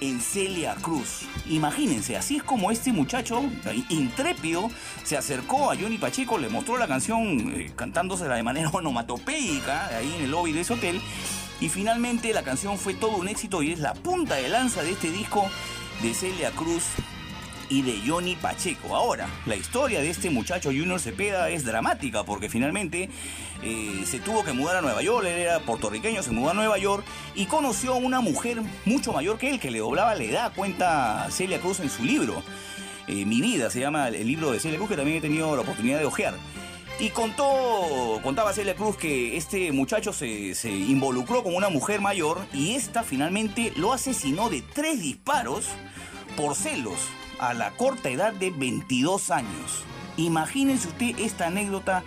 en Celia Cruz. Imagínense, así es como este muchacho eh, intrépido se acercó a Johnny Pacheco, le mostró la canción eh, cantándosela de manera onomatopéica ahí en el lobby de ese hotel. Y finalmente la canción fue todo un éxito y es la punta de lanza de este disco de Celia Cruz y de Johnny Pacheco. Ahora, la historia de este muchacho Junior Cepeda es dramática porque finalmente eh, se tuvo que mudar a Nueva York, él era puertorriqueño, se mudó a Nueva York y conoció a una mujer mucho mayor que él que le doblaba la edad, cuenta Celia Cruz en su libro. Eh, Mi vida se llama el libro de Celia Cruz que también he tenido la oportunidad de ojear. Y contó, contaba Celia Cruz que este muchacho se, se involucró con una mujer mayor y esta finalmente lo asesinó de tres disparos por celos a la corta edad de 22 años. Imagínense usted esta anécdota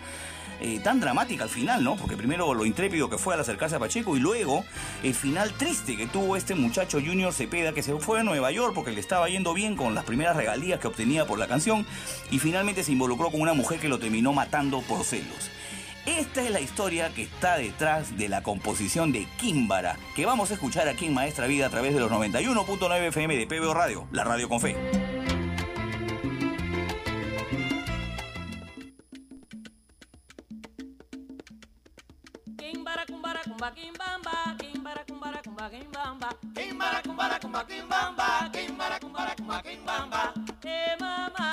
eh, tan dramática al final, ¿no? Porque primero lo intrépido que fue al acercarse a Pacheco y luego el final triste que tuvo este muchacho Junior Cepeda que se fue a Nueva York porque le estaba yendo bien con las primeras regalías que obtenía por la canción y finalmente se involucró con una mujer que lo terminó matando por celos. Esta es la historia que está detrás de la composición de Kimbara, que vamos a escuchar aquí en Maestra Vida a través de los 91.9 FM de PBO Radio, la radio con fe. Kimbara kumbara kumba kimbamba, kimbara kumbara kumba kimbamba, kimbara kumbara kumba kimbamba, kimbara kumbara kumba kimbamba. Eh mama,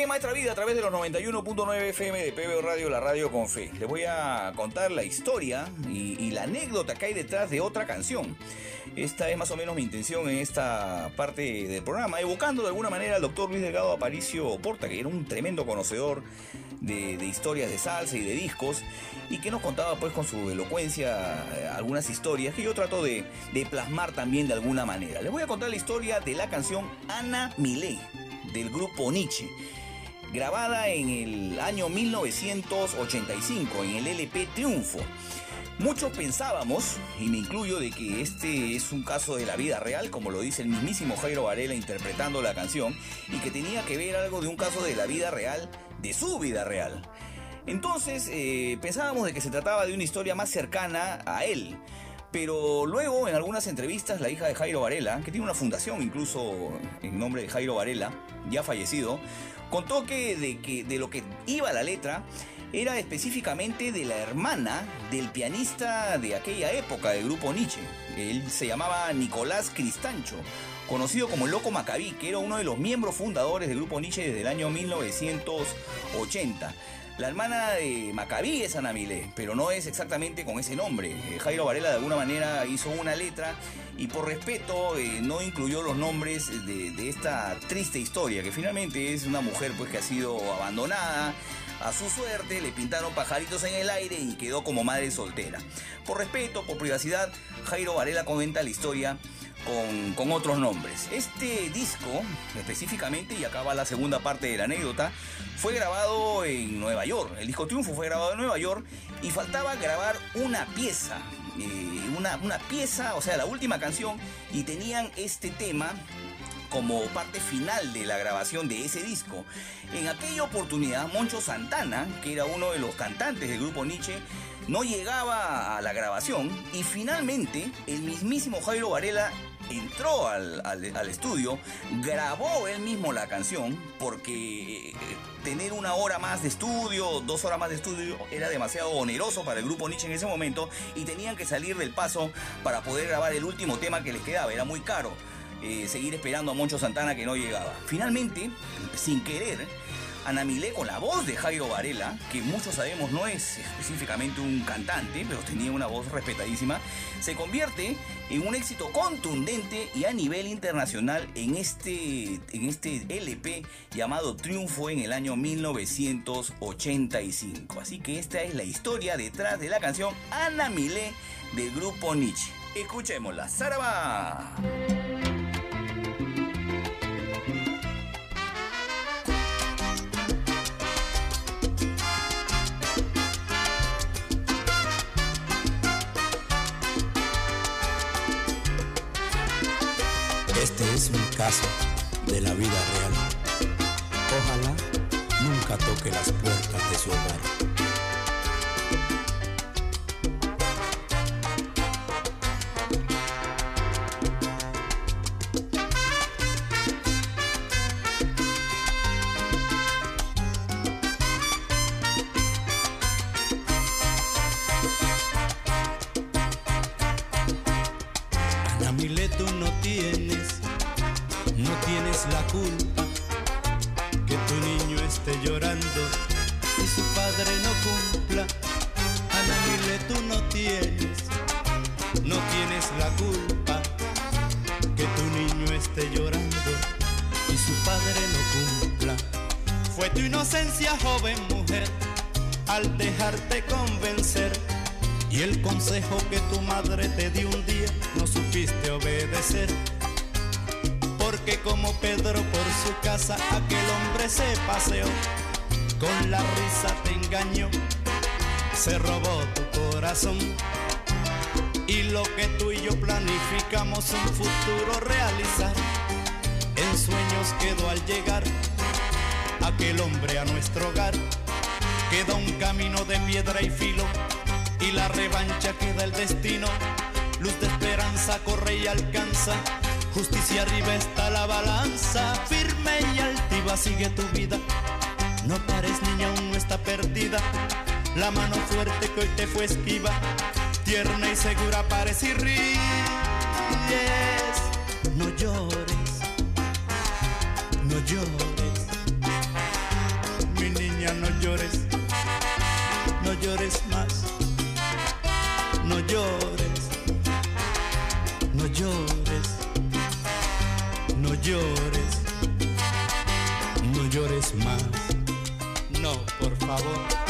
En Maestra Vida a través de los 91.9 FM de PBO Radio, la radio con fe. Les voy a contar la historia y, la anécdota que hay detrás de otra canción. Esta es más o menos mi intención en esta parte del programa, evocando de alguna manera al doctor Luis Delgado Aparicio Porta, que era un tremendo conocedor de, de historias de salsa y de discos, y que nos contaba pues con su elocuencia eh, algunas historias que yo trato de, de plasmar también de alguna manera. Les voy a contar la historia de la canción Ana Milé del grupo Nietzsche, grabada en el año 1985 en el LP Triunfo. Muchos pensábamos, y me incluyo, de que este es un caso de la vida real, como lo dice el mismísimo Jairo Varela interpretando la canción, y que tenía que ver algo de un caso de la vida real, de su vida real. Entonces eh, pensábamos de que se trataba de una historia más cercana a él. Pero luego, en algunas entrevistas, la hija de Jairo Varela, que tiene una fundación incluso en nombre de Jairo Varela, ya fallecido, contó que de, que de lo que iba la letra era específicamente de la hermana del pianista de aquella época del grupo Nietzsche. Él se llamaba Nicolás Cristancho, conocido como el Loco Macabí, que era uno de los miembros fundadores del grupo Nietzsche desde el año 1980. La hermana de Macabí es Ana Milé, pero no es exactamente con ese nombre. Eh, Jairo Varela de alguna manera hizo una letra y por respeto eh, no incluyó los nombres de, de esta triste historia, que finalmente es una mujer pues que ha sido abandonada, a su suerte le pintaron pajaritos en el aire y quedó como madre soltera. Por respeto, por privacidad, Jairo Varela comenta la historia con, con, otros nombres. Este disco, específicamente, y acá va la segunda parte de la anécdota, fue grabado en Nueva York. El disco Triunfo fue grabado en Nueva York y faltaba grabar una pieza. Eh, una, una pieza, o sea, la última canción, y tenían este tema como parte final de la grabación de ese disco. En aquella oportunidad, Moncho Santana, que era uno de los cantantes del grupo Nietzsche, no llegaba a la grabación y finalmente el mismísimo Jairo Varela entró al, al, estudio, grabó él mismo la canción, porque tener una hora más de estudio, dos horas más de estudio, era demasiado oneroso para el grupo Nietzsche en ese momento y tenían que salir del paso para poder grabar el último tema que les quedaba, era muy caro. Eh, seguir esperando a Moncho Santana que no llegaba. Finalmente, sin querer, Ana Milé con la voz de Jairo Varela, que muchos sabemos no es específicamente un cantante, pero tenía una voz respetadísima, se convierte en un éxito contundente y a nivel internacional en este, en este LP llamado Triunfo en el año 1985. Así que esta es la historia detrás de la canción Ana Milé del grupo Nietzsche. Escuchémosla, Saraba. Este es un caso de la vida real. Ojalá nunca toque las puertas de su hogar. La risa te engañó, se robó tu corazón. Y lo que tú y yo planificamos un futuro realizar, en sueños quedó al llegar aquel hombre a nuestro hogar. Queda un camino de piedra y filo y la revancha queda el destino. Luz de esperanza corre y alcanza. Justicia arriba está la balanza. Firme y altiva sigue tu vida. No pares, niña, aún no está perdida. La mano fuerte que hoy te fue esquiva. Tierna y segura pares y ríes. No llores, no llores. mía, no llores, no llores más, no llores, no llores, no llores, favor.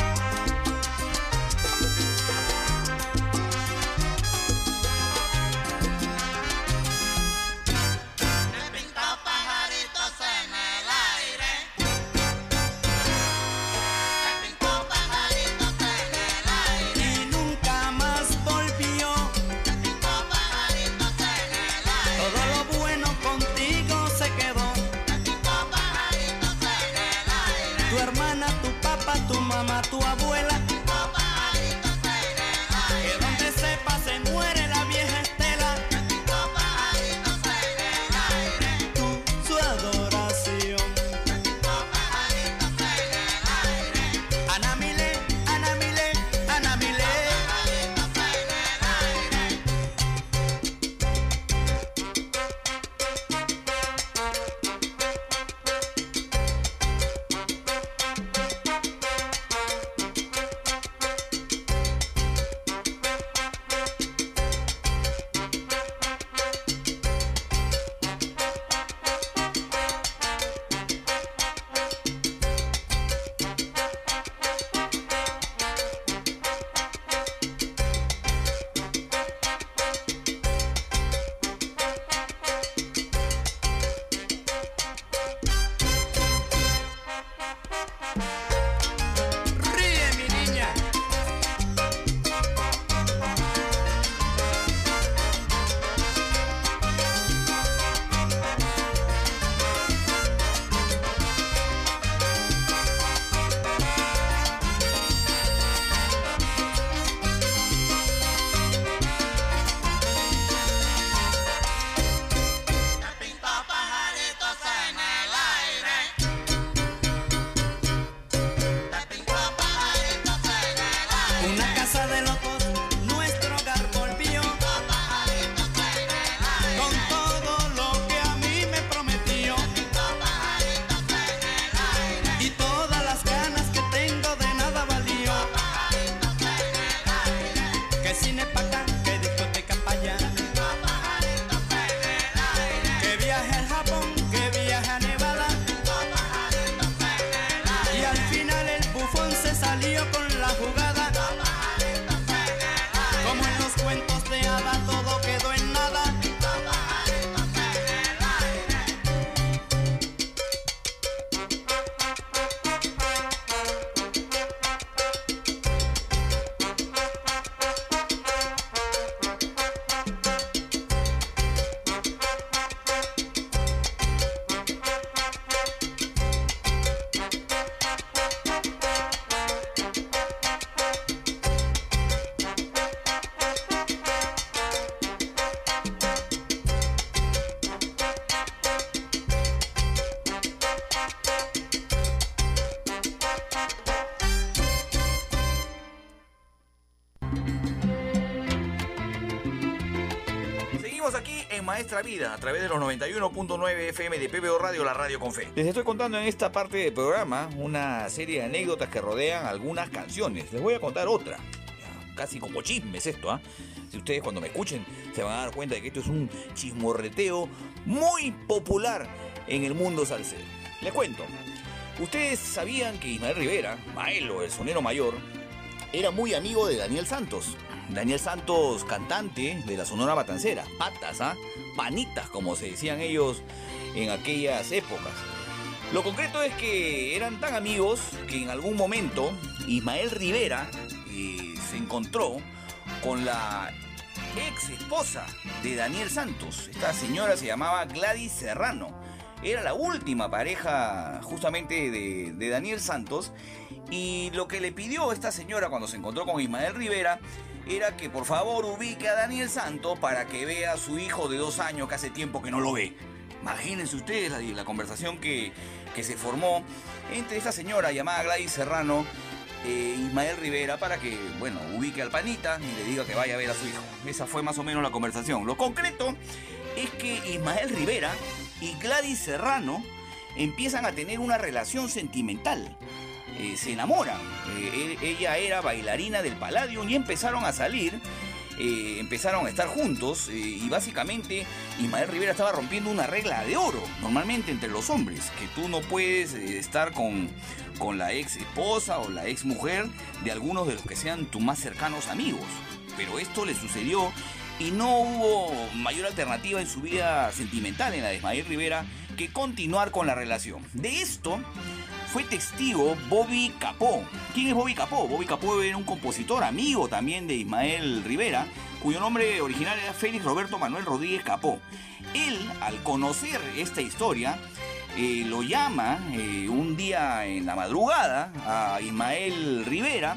Maestra Vida a través de los 91.9 FM de PBO Radio, la radio con fe. Les estoy contando en esta parte del programa una serie de anécdotas que rodean algunas canciones. Les voy a contar otra. Casi como chismes esto, ¿ah? Si ustedes cuando me escuchen se van a dar cuenta de que esto es un chismorreteo muy popular en el mundo salsero. Les cuento. Ustedes sabían que Ismael Rivera, Maelo, el sonero mayor, era muy amigo de Daniel Santos. Daniel Santos, cantante de la Sonora Matancera. Patas, ¿ah? Panitas, como se decían ellos en aquellas épocas. Lo concreto es que eran tan amigos que en algún momento Ismael Rivera eh, se encontró con la ex esposa de Daniel Santos. Esta señora se llamaba Gladys Serrano. Era la última pareja justamente de, de Daniel Santos. Y lo que le pidió esta señora cuando se encontró con Ismael Rivera era que por favor ubique a Daniel Santos para que vea a su hijo de dos años que hace tiempo que no lo ve. Imagínense ustedes la, la conversación que, que se formó entre esta señora llamada Gladys Serrano e Ismael Rivera para que, bueno, ubique al panita y le diga que vaya a ver a su hijo. Esa fue más o menos la conversación. Lo concreto es que Ismael Rivera y Gladys Serrano empiezan a tener una relación sentimental. Eh, se enamoran. Eh, e- ella era bailarina del Palladium y empezaron a salir. eh, empezaron a estar juntos y básicamente Ismael Rivera estaba rompiendo una regla de oro, normalmente entre los hombres, que tú no puedes estar con, con la ex esposa o la ex mujer de algunos de los que sean tus más cercanos amigos. Pero esto le sucedió y no hubo mayor alternativa en su vida sentimental en la de Ismael Rivera que continuar con la relación. De esto fue testigo Bobby Capó. ¿Quién es Bobby Capó? Bobby Capó era un compositor, amigo también de Ismael Rivera, cuyo nombre original era Félix Roberto Manuel Rodríguez Capó. Él, al conocer esta historia, eh, lo llama eh, un día en la madrugada a Ismael Rivera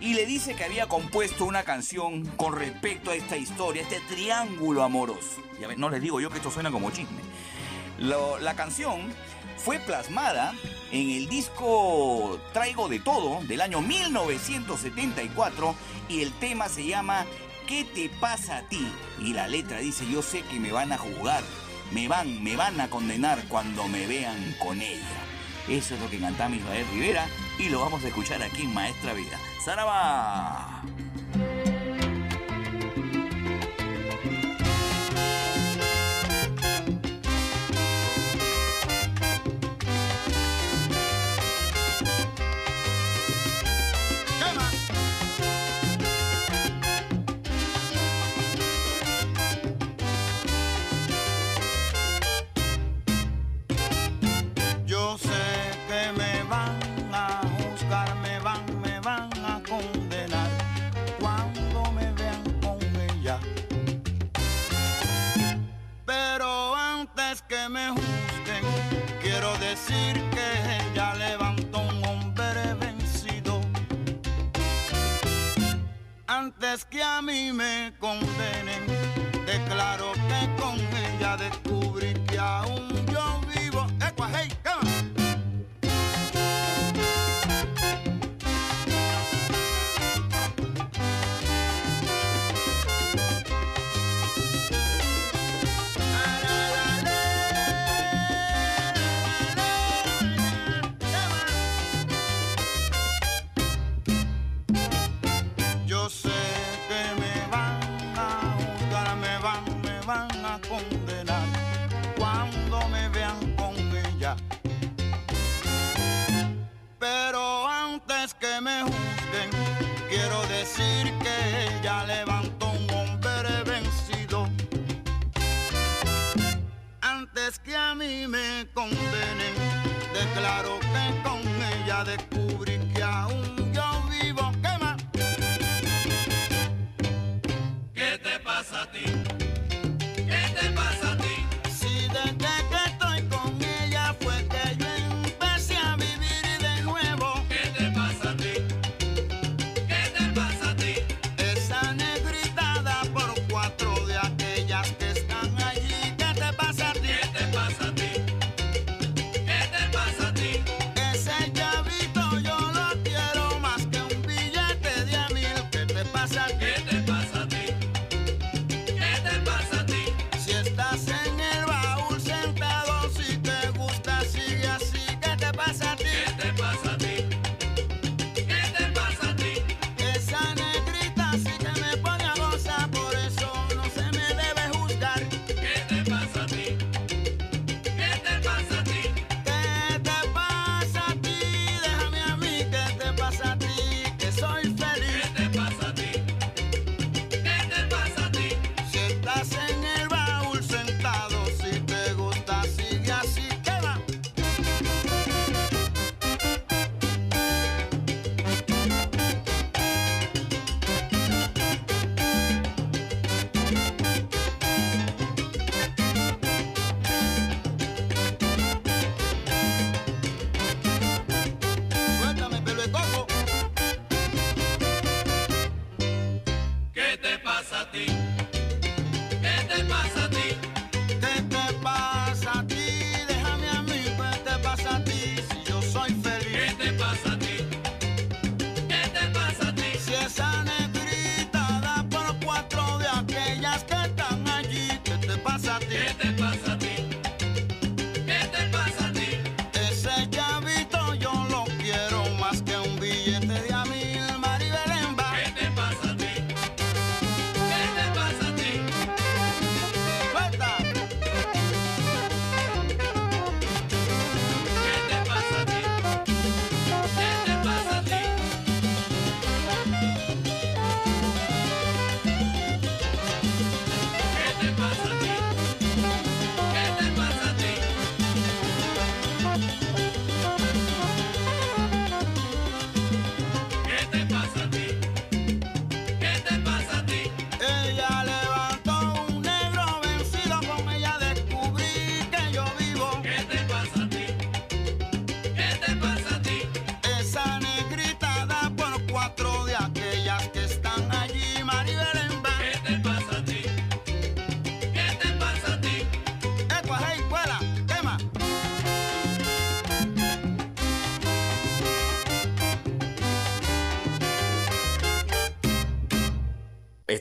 y le dice que había compuesto una canción con respecto a esta historia, este triángulo amoroso. Ya no les digo yo que esto suena como chisme. La canción fue plasmada en el disco Traigo de Todo del año 1974 y el tema se llama ¿Qué te pasa a ti? Y la letra dice yo sé que me van a juzgar, me van, me van a condenar cuando me vean con ella. Eso es lo que cantaba Ismael Rivera y lo vamos a escuchar aquí en Maestra Vida. ¡Saraba! Decir que ella levantó un hombre vencido. Antes que a mí me condenen,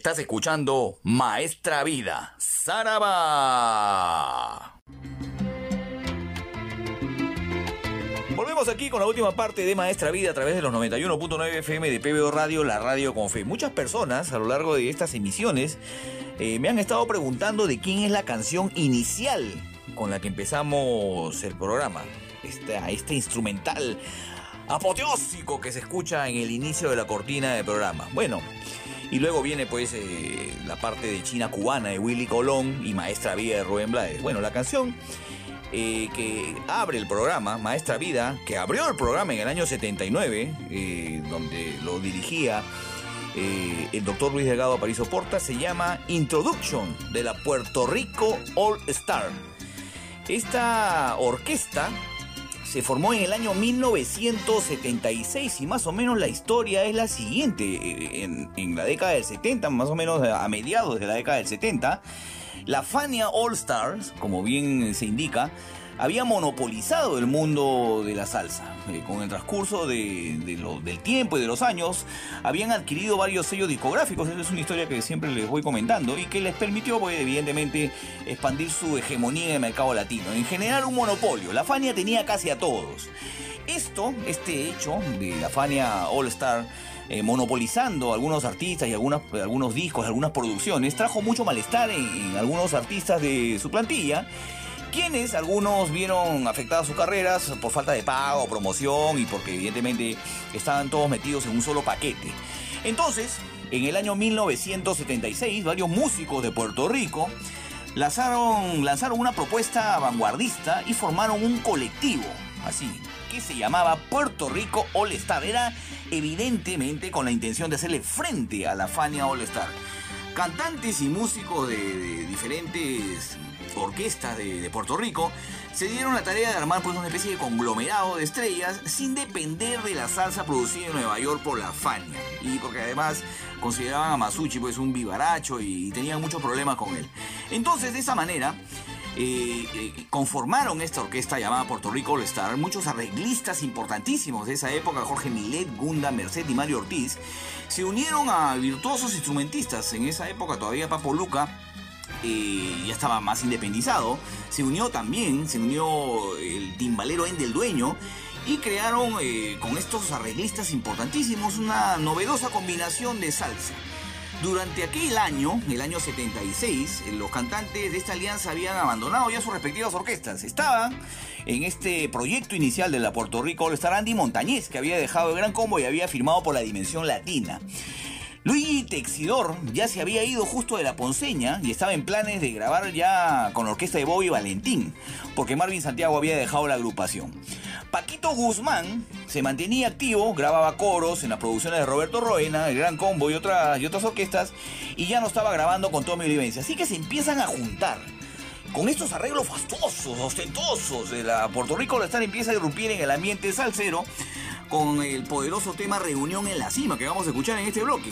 Estás escuchando Maestra Vida, Saraba. Volvemos aquí con la última parte de Maestra Vida a través de los 91.9 FM de PBO Radio, la radio con fe. Muchas personas a lo largo de estas emisiones eh, me han estado preguntando de quién es la canción inicial con la que empezamos el programa. Este, este instrumental apoteósico que se escucha en el inicio de la cortina del programa. Bueno, y luego viene pues eh, la parte de China cubana de Willy Colón y Maestra Vida de Rubén Blades. Bueno, la canción eh, que abre el programa, Maestra Vida, que abrió el programa en el año 79, eh, donde lo dirigía el doctor Luis Delgado Aparicio Porta, se llama Introduction de la Puerto Rico All Star. Esta orquesta se formó en el año 1976 y más o menos la historia es la siguiente. Eh, en, la década del 70, más o menos a mediados de la década del 70, la Fania All Stars, como bien se indica, había monopolizado el mundo de la salsa. Eh, con el transcurso de, del tiempo y de los años, habían adquirido varios sellos discográficos. Esa es una historia que siempre les voy comentando y que les permitió, pues, evidentemente, expandir su hegemonía en el mercado latino. En general, un monopolio. La Fania tenía casi a todos. Esto, este hecho de la Fania All Star, eh, monopolizando algunos artistas y algunos discos, algunas producciones, trajo mucho malestar en algunos artistas de su plantilla quienes algunos vieron afectadas sus carreras por falta de pago, promoción y porque evidentemente estaban todos metidos en un solo paquete. Entonces, en el año 1976, varios músicos de Puerto Rico lanzaron, lanzaron una propuesta vanguardista y formaron un colectivo, así, que se llamaba Puerto Rico All Star. Era evidentemente con la intención de hacerle frente a la Fania All Star. Cantantes y músicos de diferentes orquestas de, Puerto Rico, se dieron la tarea de armar pues, una especie de conglomerado de estrellas sin depender de la salsa producida en Nueva York por la Fania. Y porque además consideraban a Masucci pues un vivaracho y tenían muchos problemas con él. Entonces, de esa manera, eh, eh, conformaron esta orquesta llamada Puerto Rico All Star muchos arreglistas importantísimos de esa época, Jorge Milet, Gunda, Merced y Mario Ortiz, se unieron a virtuosos instrumentistas. En esa época todavía Papo Luca eh, ya estaba más independizado, se unió también, se unió el timbalero Endel Dueño y crearon eh, con estos arreglistas importantísimos una novedosa combinación de salsa. Durante aquel año, el año 76, eh, los cantantes de esta alianza habían abandonado ya sus respectivas orquestas. Estaban en este proyecto inicial de la Puerto Rico All Star Andy Montañez, que había dejado el Gran Combo y había firmado por la Dimensión Latina. Luigi Texidor ya se había ido justo de la Ponceña y estaba en planes de grabar ya con la orquesta de Bobby Valentín, porque Marvin Santiago había dejado la agrupación. Paquito Guzmán se mantenía activo, grababa coros en las producciones de Roberto Roena, El Gran Combo y otras, y otras orquestas, y ya no estaba grabando con Tommy Olivencia. Así que se empiezan a juntar con estos arreglos fastuosos, ostentosos de la Puerto Rico, la estar empieza a irrumpir en el ambiente salsero con el poderoso tema Reunión en la Cima que vamos a escuchar en este bloque.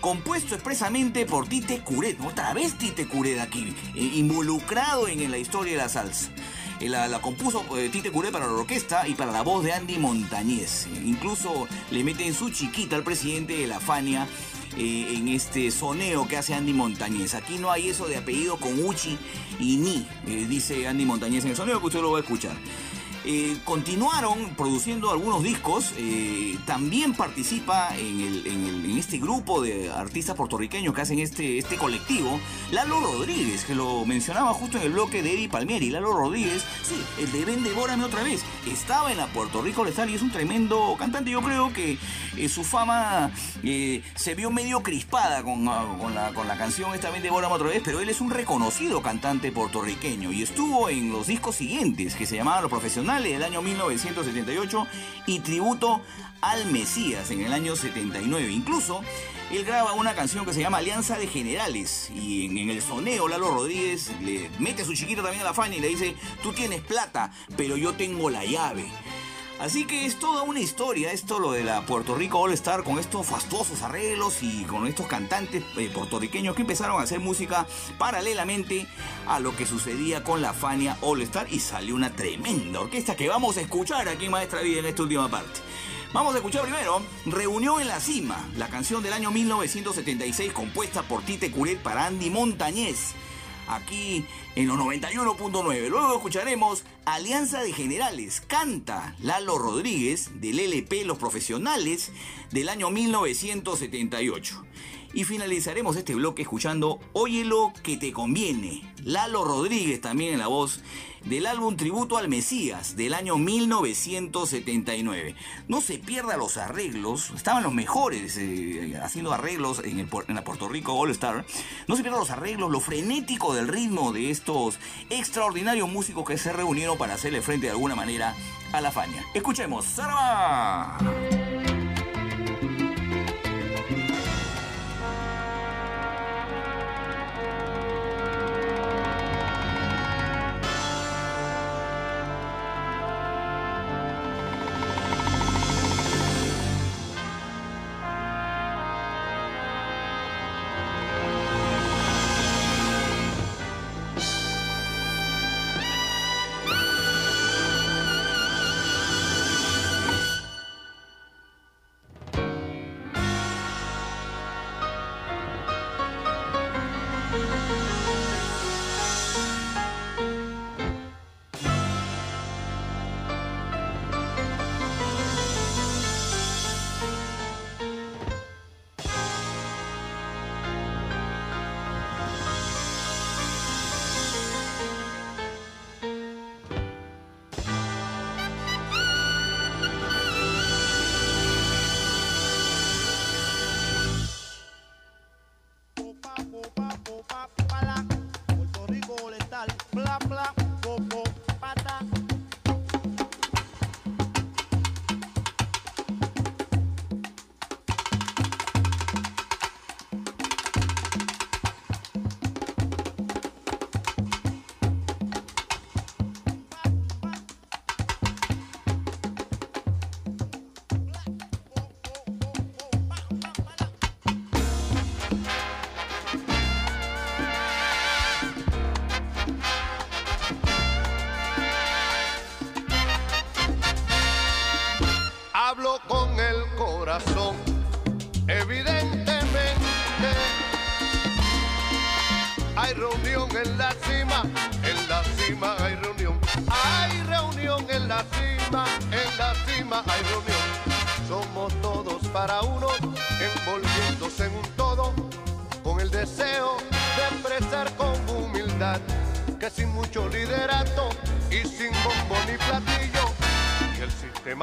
Compuesto expresamente por Tite Curet, otra vez Tite Curet aquí, eh, involucrado en, la historia de la salsa. Eh, la, compuso eh, Tite Curet para la orquesta y para la voz de Andy Montañez. incluso le meten su chiquita al presidente de la Fania en este soneo que hace Andy Montañez. Aquí no hay eso de apellido con Uchi y Ni, dice Andy Montañez en el soneo que usted lo va a escuchar. Eh, continuaron produciendo algunos discos. Eh, también participa en, este grupo de artistas puertorriqueños que hacen este, este colectivo. Lalo Rodríguez, que lo mencionaba justo en el bloque de Eddie Palmieri. Lalo Rodríguez, sí, el de Ven Devórame otra vez. Estaba en la Puerto Rico Lestal y es un tremendo cantante. Yo creo que eh, su fama se vio medio crispada con, la, con la canción esta Ven Devórame otra vez, pero él es un reconocido cantante puertorriqueño y estuvo en los discos siguientes que se llamaban Los Profesionales del año 1978 y Tributo al Mesías en el año 79. Incluso él graba una canción que se llama Alianza de Generales y en, el soneo Lalo Rodríguez le mete a su chiquito también a la fan y le dice, tú tienes plata, pero yo tengo la llave. Así que es toda una historia esto lo de la Puerto Rico All Star con estos fastuosos arreglos y con estos cantantes eh, puertorriqueños que empezaron a hacer música paralelamente a lo que sucedía con la Fania All Star y salió una tremenda orquesta que vamos a escuchar aquí Maestra Vida en esta última parte. Vamos a escuchar primero Reunión en la Cima, la canción del año 1976 compuesta por Tite Curet para Andy Montañez, aquí en los 91.9. Luego escucharemos Alianza de Generales, canta Lalo Rodríguez del LP Los Profesionales del año 1978. Y finalizaremos este bloque escuchando Óyelo que te conviene. Lalo Rodríguez también en la voz del álbum Tributo al Mesías del año 1979. No se pierda los arreglos, estaban los mejores eh, haciendo arreglos en, el, la Puerto Rico All Star. No se pierda los arreglos, lo frenético del ritmo de estos extraordinarios músicos que se reunieron para hacerle frente de alguna manera a la faña. Escuchemos.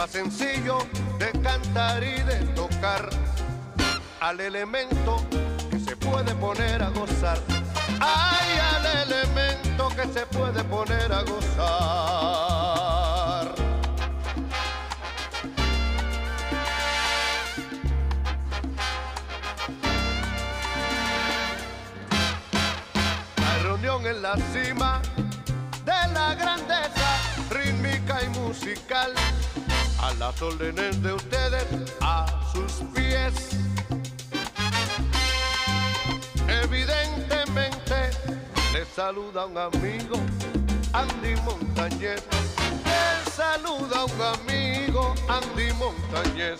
Sistema sencillo de cantar y de tocar al elemento que se puede poner a gozar. Ay, al elemento que se puede poner a gozar. Las órdenes de ustedes, a sus pies. Evidentemente, les saluda un amigo, Andy Montañez. Les saluda un amigo, Andy Montañez.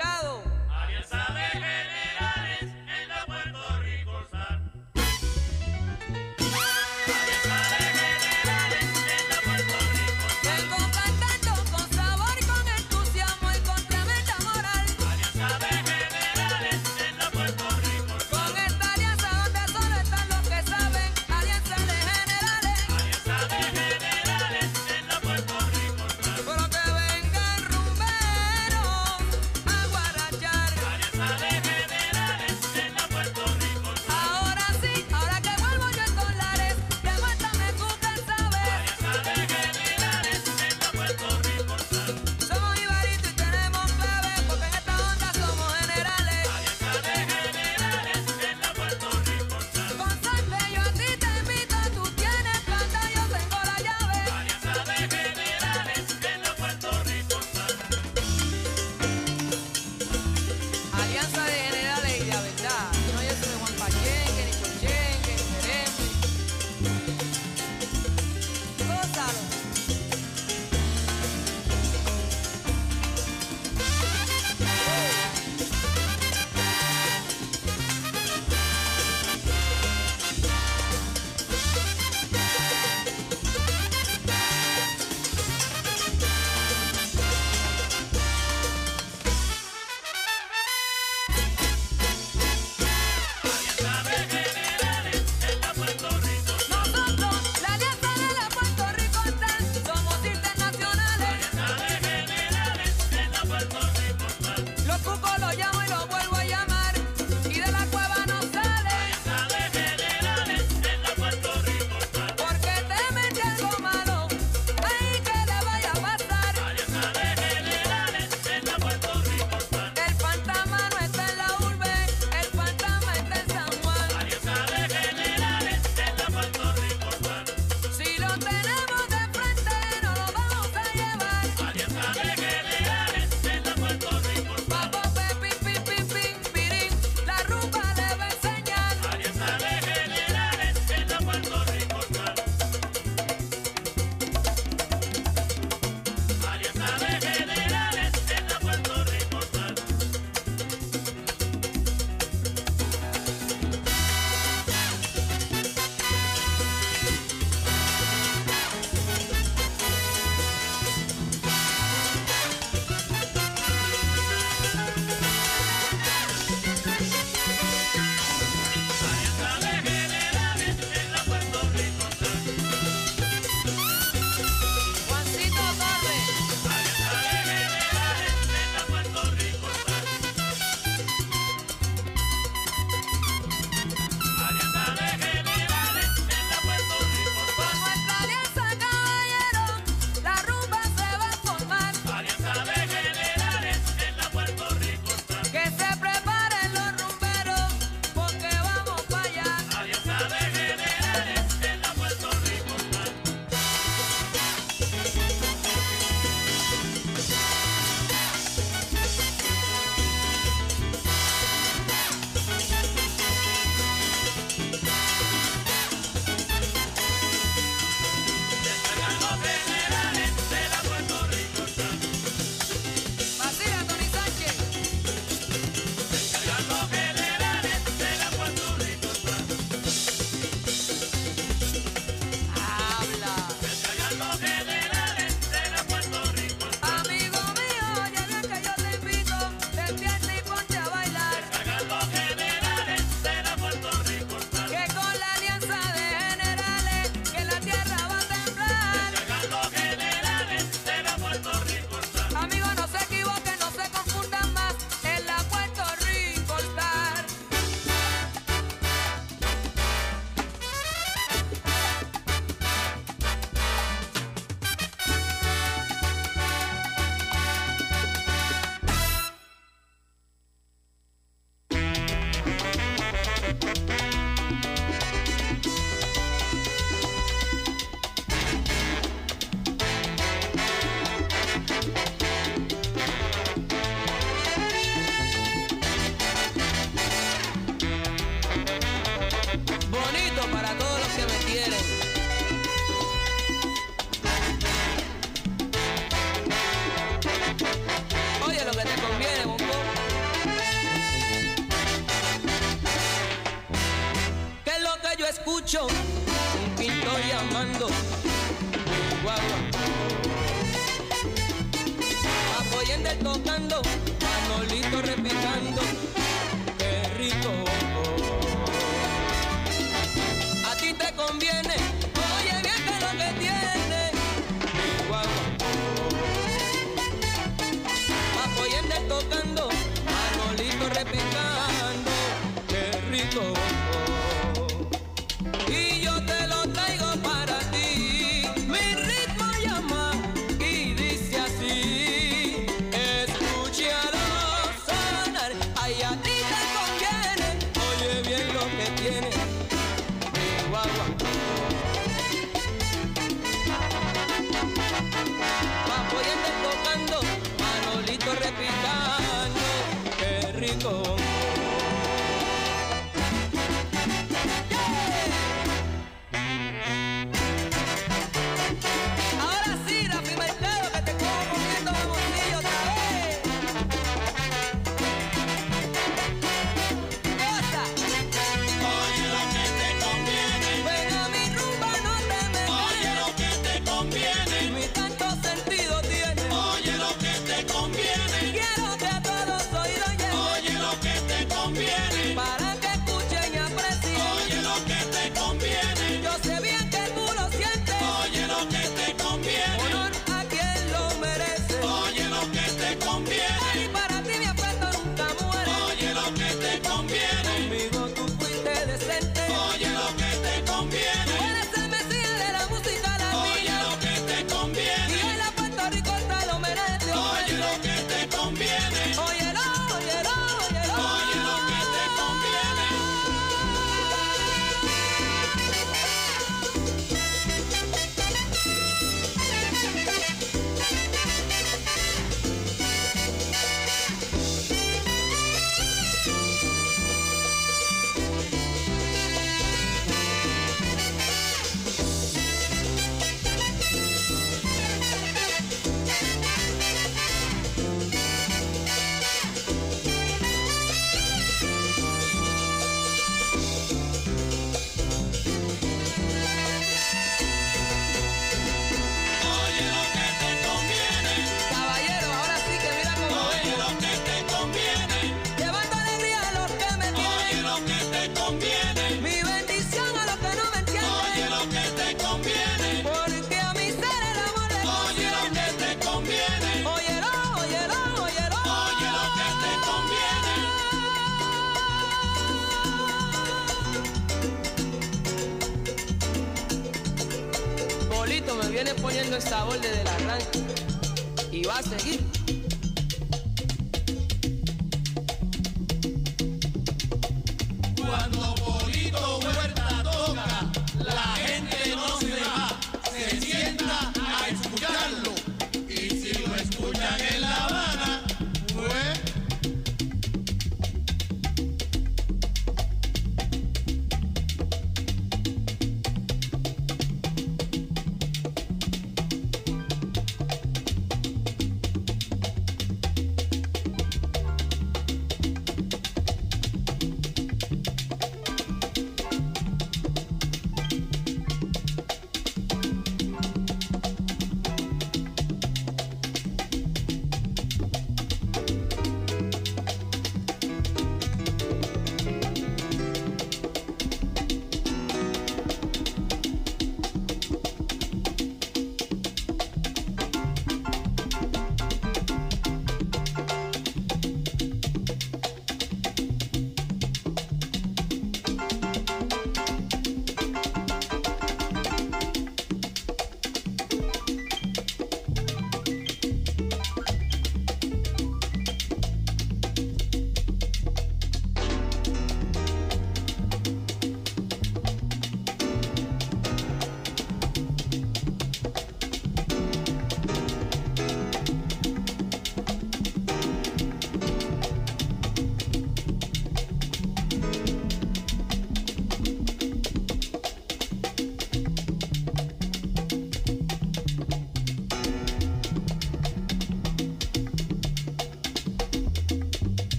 pecado.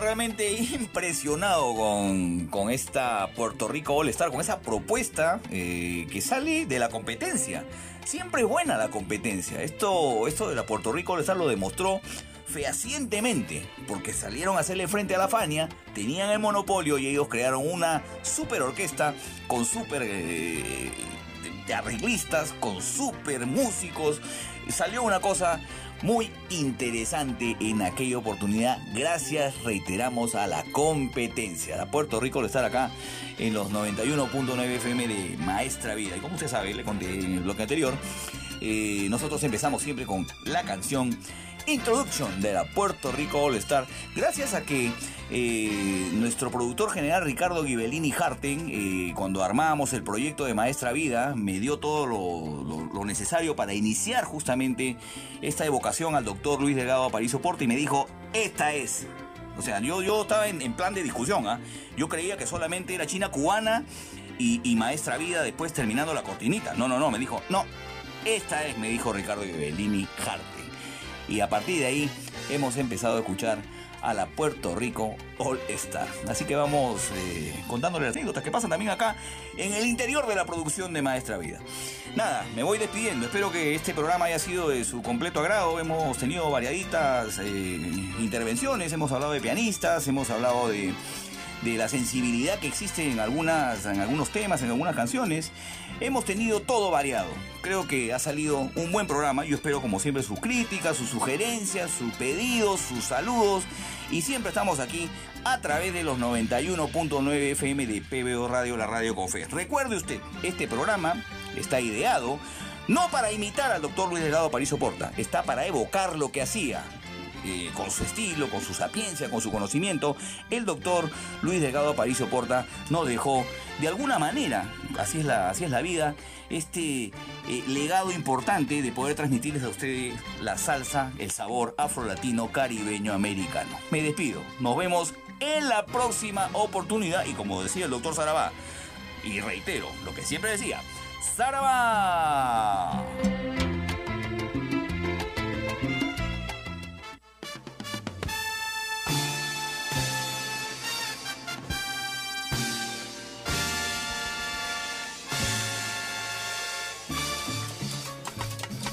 Realmente impresionado con, con esta Puerto Rico All Star, con esa propuesta eh, que sale de la competencia. Siempre es buena la competencia. Esto, esto de la Puerto Rico All Star lo demostró fehacientemente, porque salieron a hacerle frente a la Fania, tenían el monopolio y ellos crearon una super orquesta con super eh, arreglistas, con super músicos. Salió una cosa muy interesante en aquella oportunidad. Gracias, reiteramos, a la competencia. La Puerto Rico de estar acá en los 91.9 FM de Maestra Vida. Y como usted sabe, le conté en el bloque anterior, eh, nosotros empezamos siempre con la canción Introduction de la Puerto Rico All Star. Gracias a que eh, nuestro productor general Ricardo Ghibellini Harten, eh, cuando armábamos el proyecto de Maestra Vida, me dio todo lo, necesario para iniciar justamente esta evocación al doctor Luis Delgado Aparicio Porte y me dijo, esta es. O sea, yo, yo estaba en, en plan de discusión, ¿ah? Yo creía que solamente era China cubana y, y Maestra Vida después terminando la cortinita. No, no, no, me dijo, no, esta es, me dijo Ricardo Ghibellini Harten. Y a partir de ahí hemos empezado a escuchar a la Puerto Rico All Star. Así que vamos eh, contándole las anécdotas que pasan también acá en el interior de la producción de Maestra Vida. Nada, me voy despidiendo. Espero que este programa haya sido de su completo agrado. Hemos tenido variaditas eh, intervenciones, hemos hablado de pianistas, hemos hablado de de la sensibilidad que existe en, algunas, en algunos temas, en algunas canciones. Hemos tenido todo variado. Creo que ha salido un buen programa. Yo espero, como siempre, sus críticas, sus sugerencias, sus pedidos, sus saludos. Y siempre estamos aquí a través de los 91.9 FM de PBO Radio, la radio con fe. Recuerde usted, este programa está ideado no para imitar al doctor Luis Delgado Pariso Porta, está para evocar lo que hacía eh, con su estilo, con su sapiencia, con su conocimiento, el doctor Luis Delgado Aparicio Porta nos dejó de alguna manera, así es la, así es la vida, este eh, legado importante de poder transmitirles a ustedes la salsa, el sabor afro-latino, caribeño, americano. Me despido, nos vemos en la próxima oportunidad y como decía el doctor Sarabá, y reitero lo que siempre decía, Sarabá.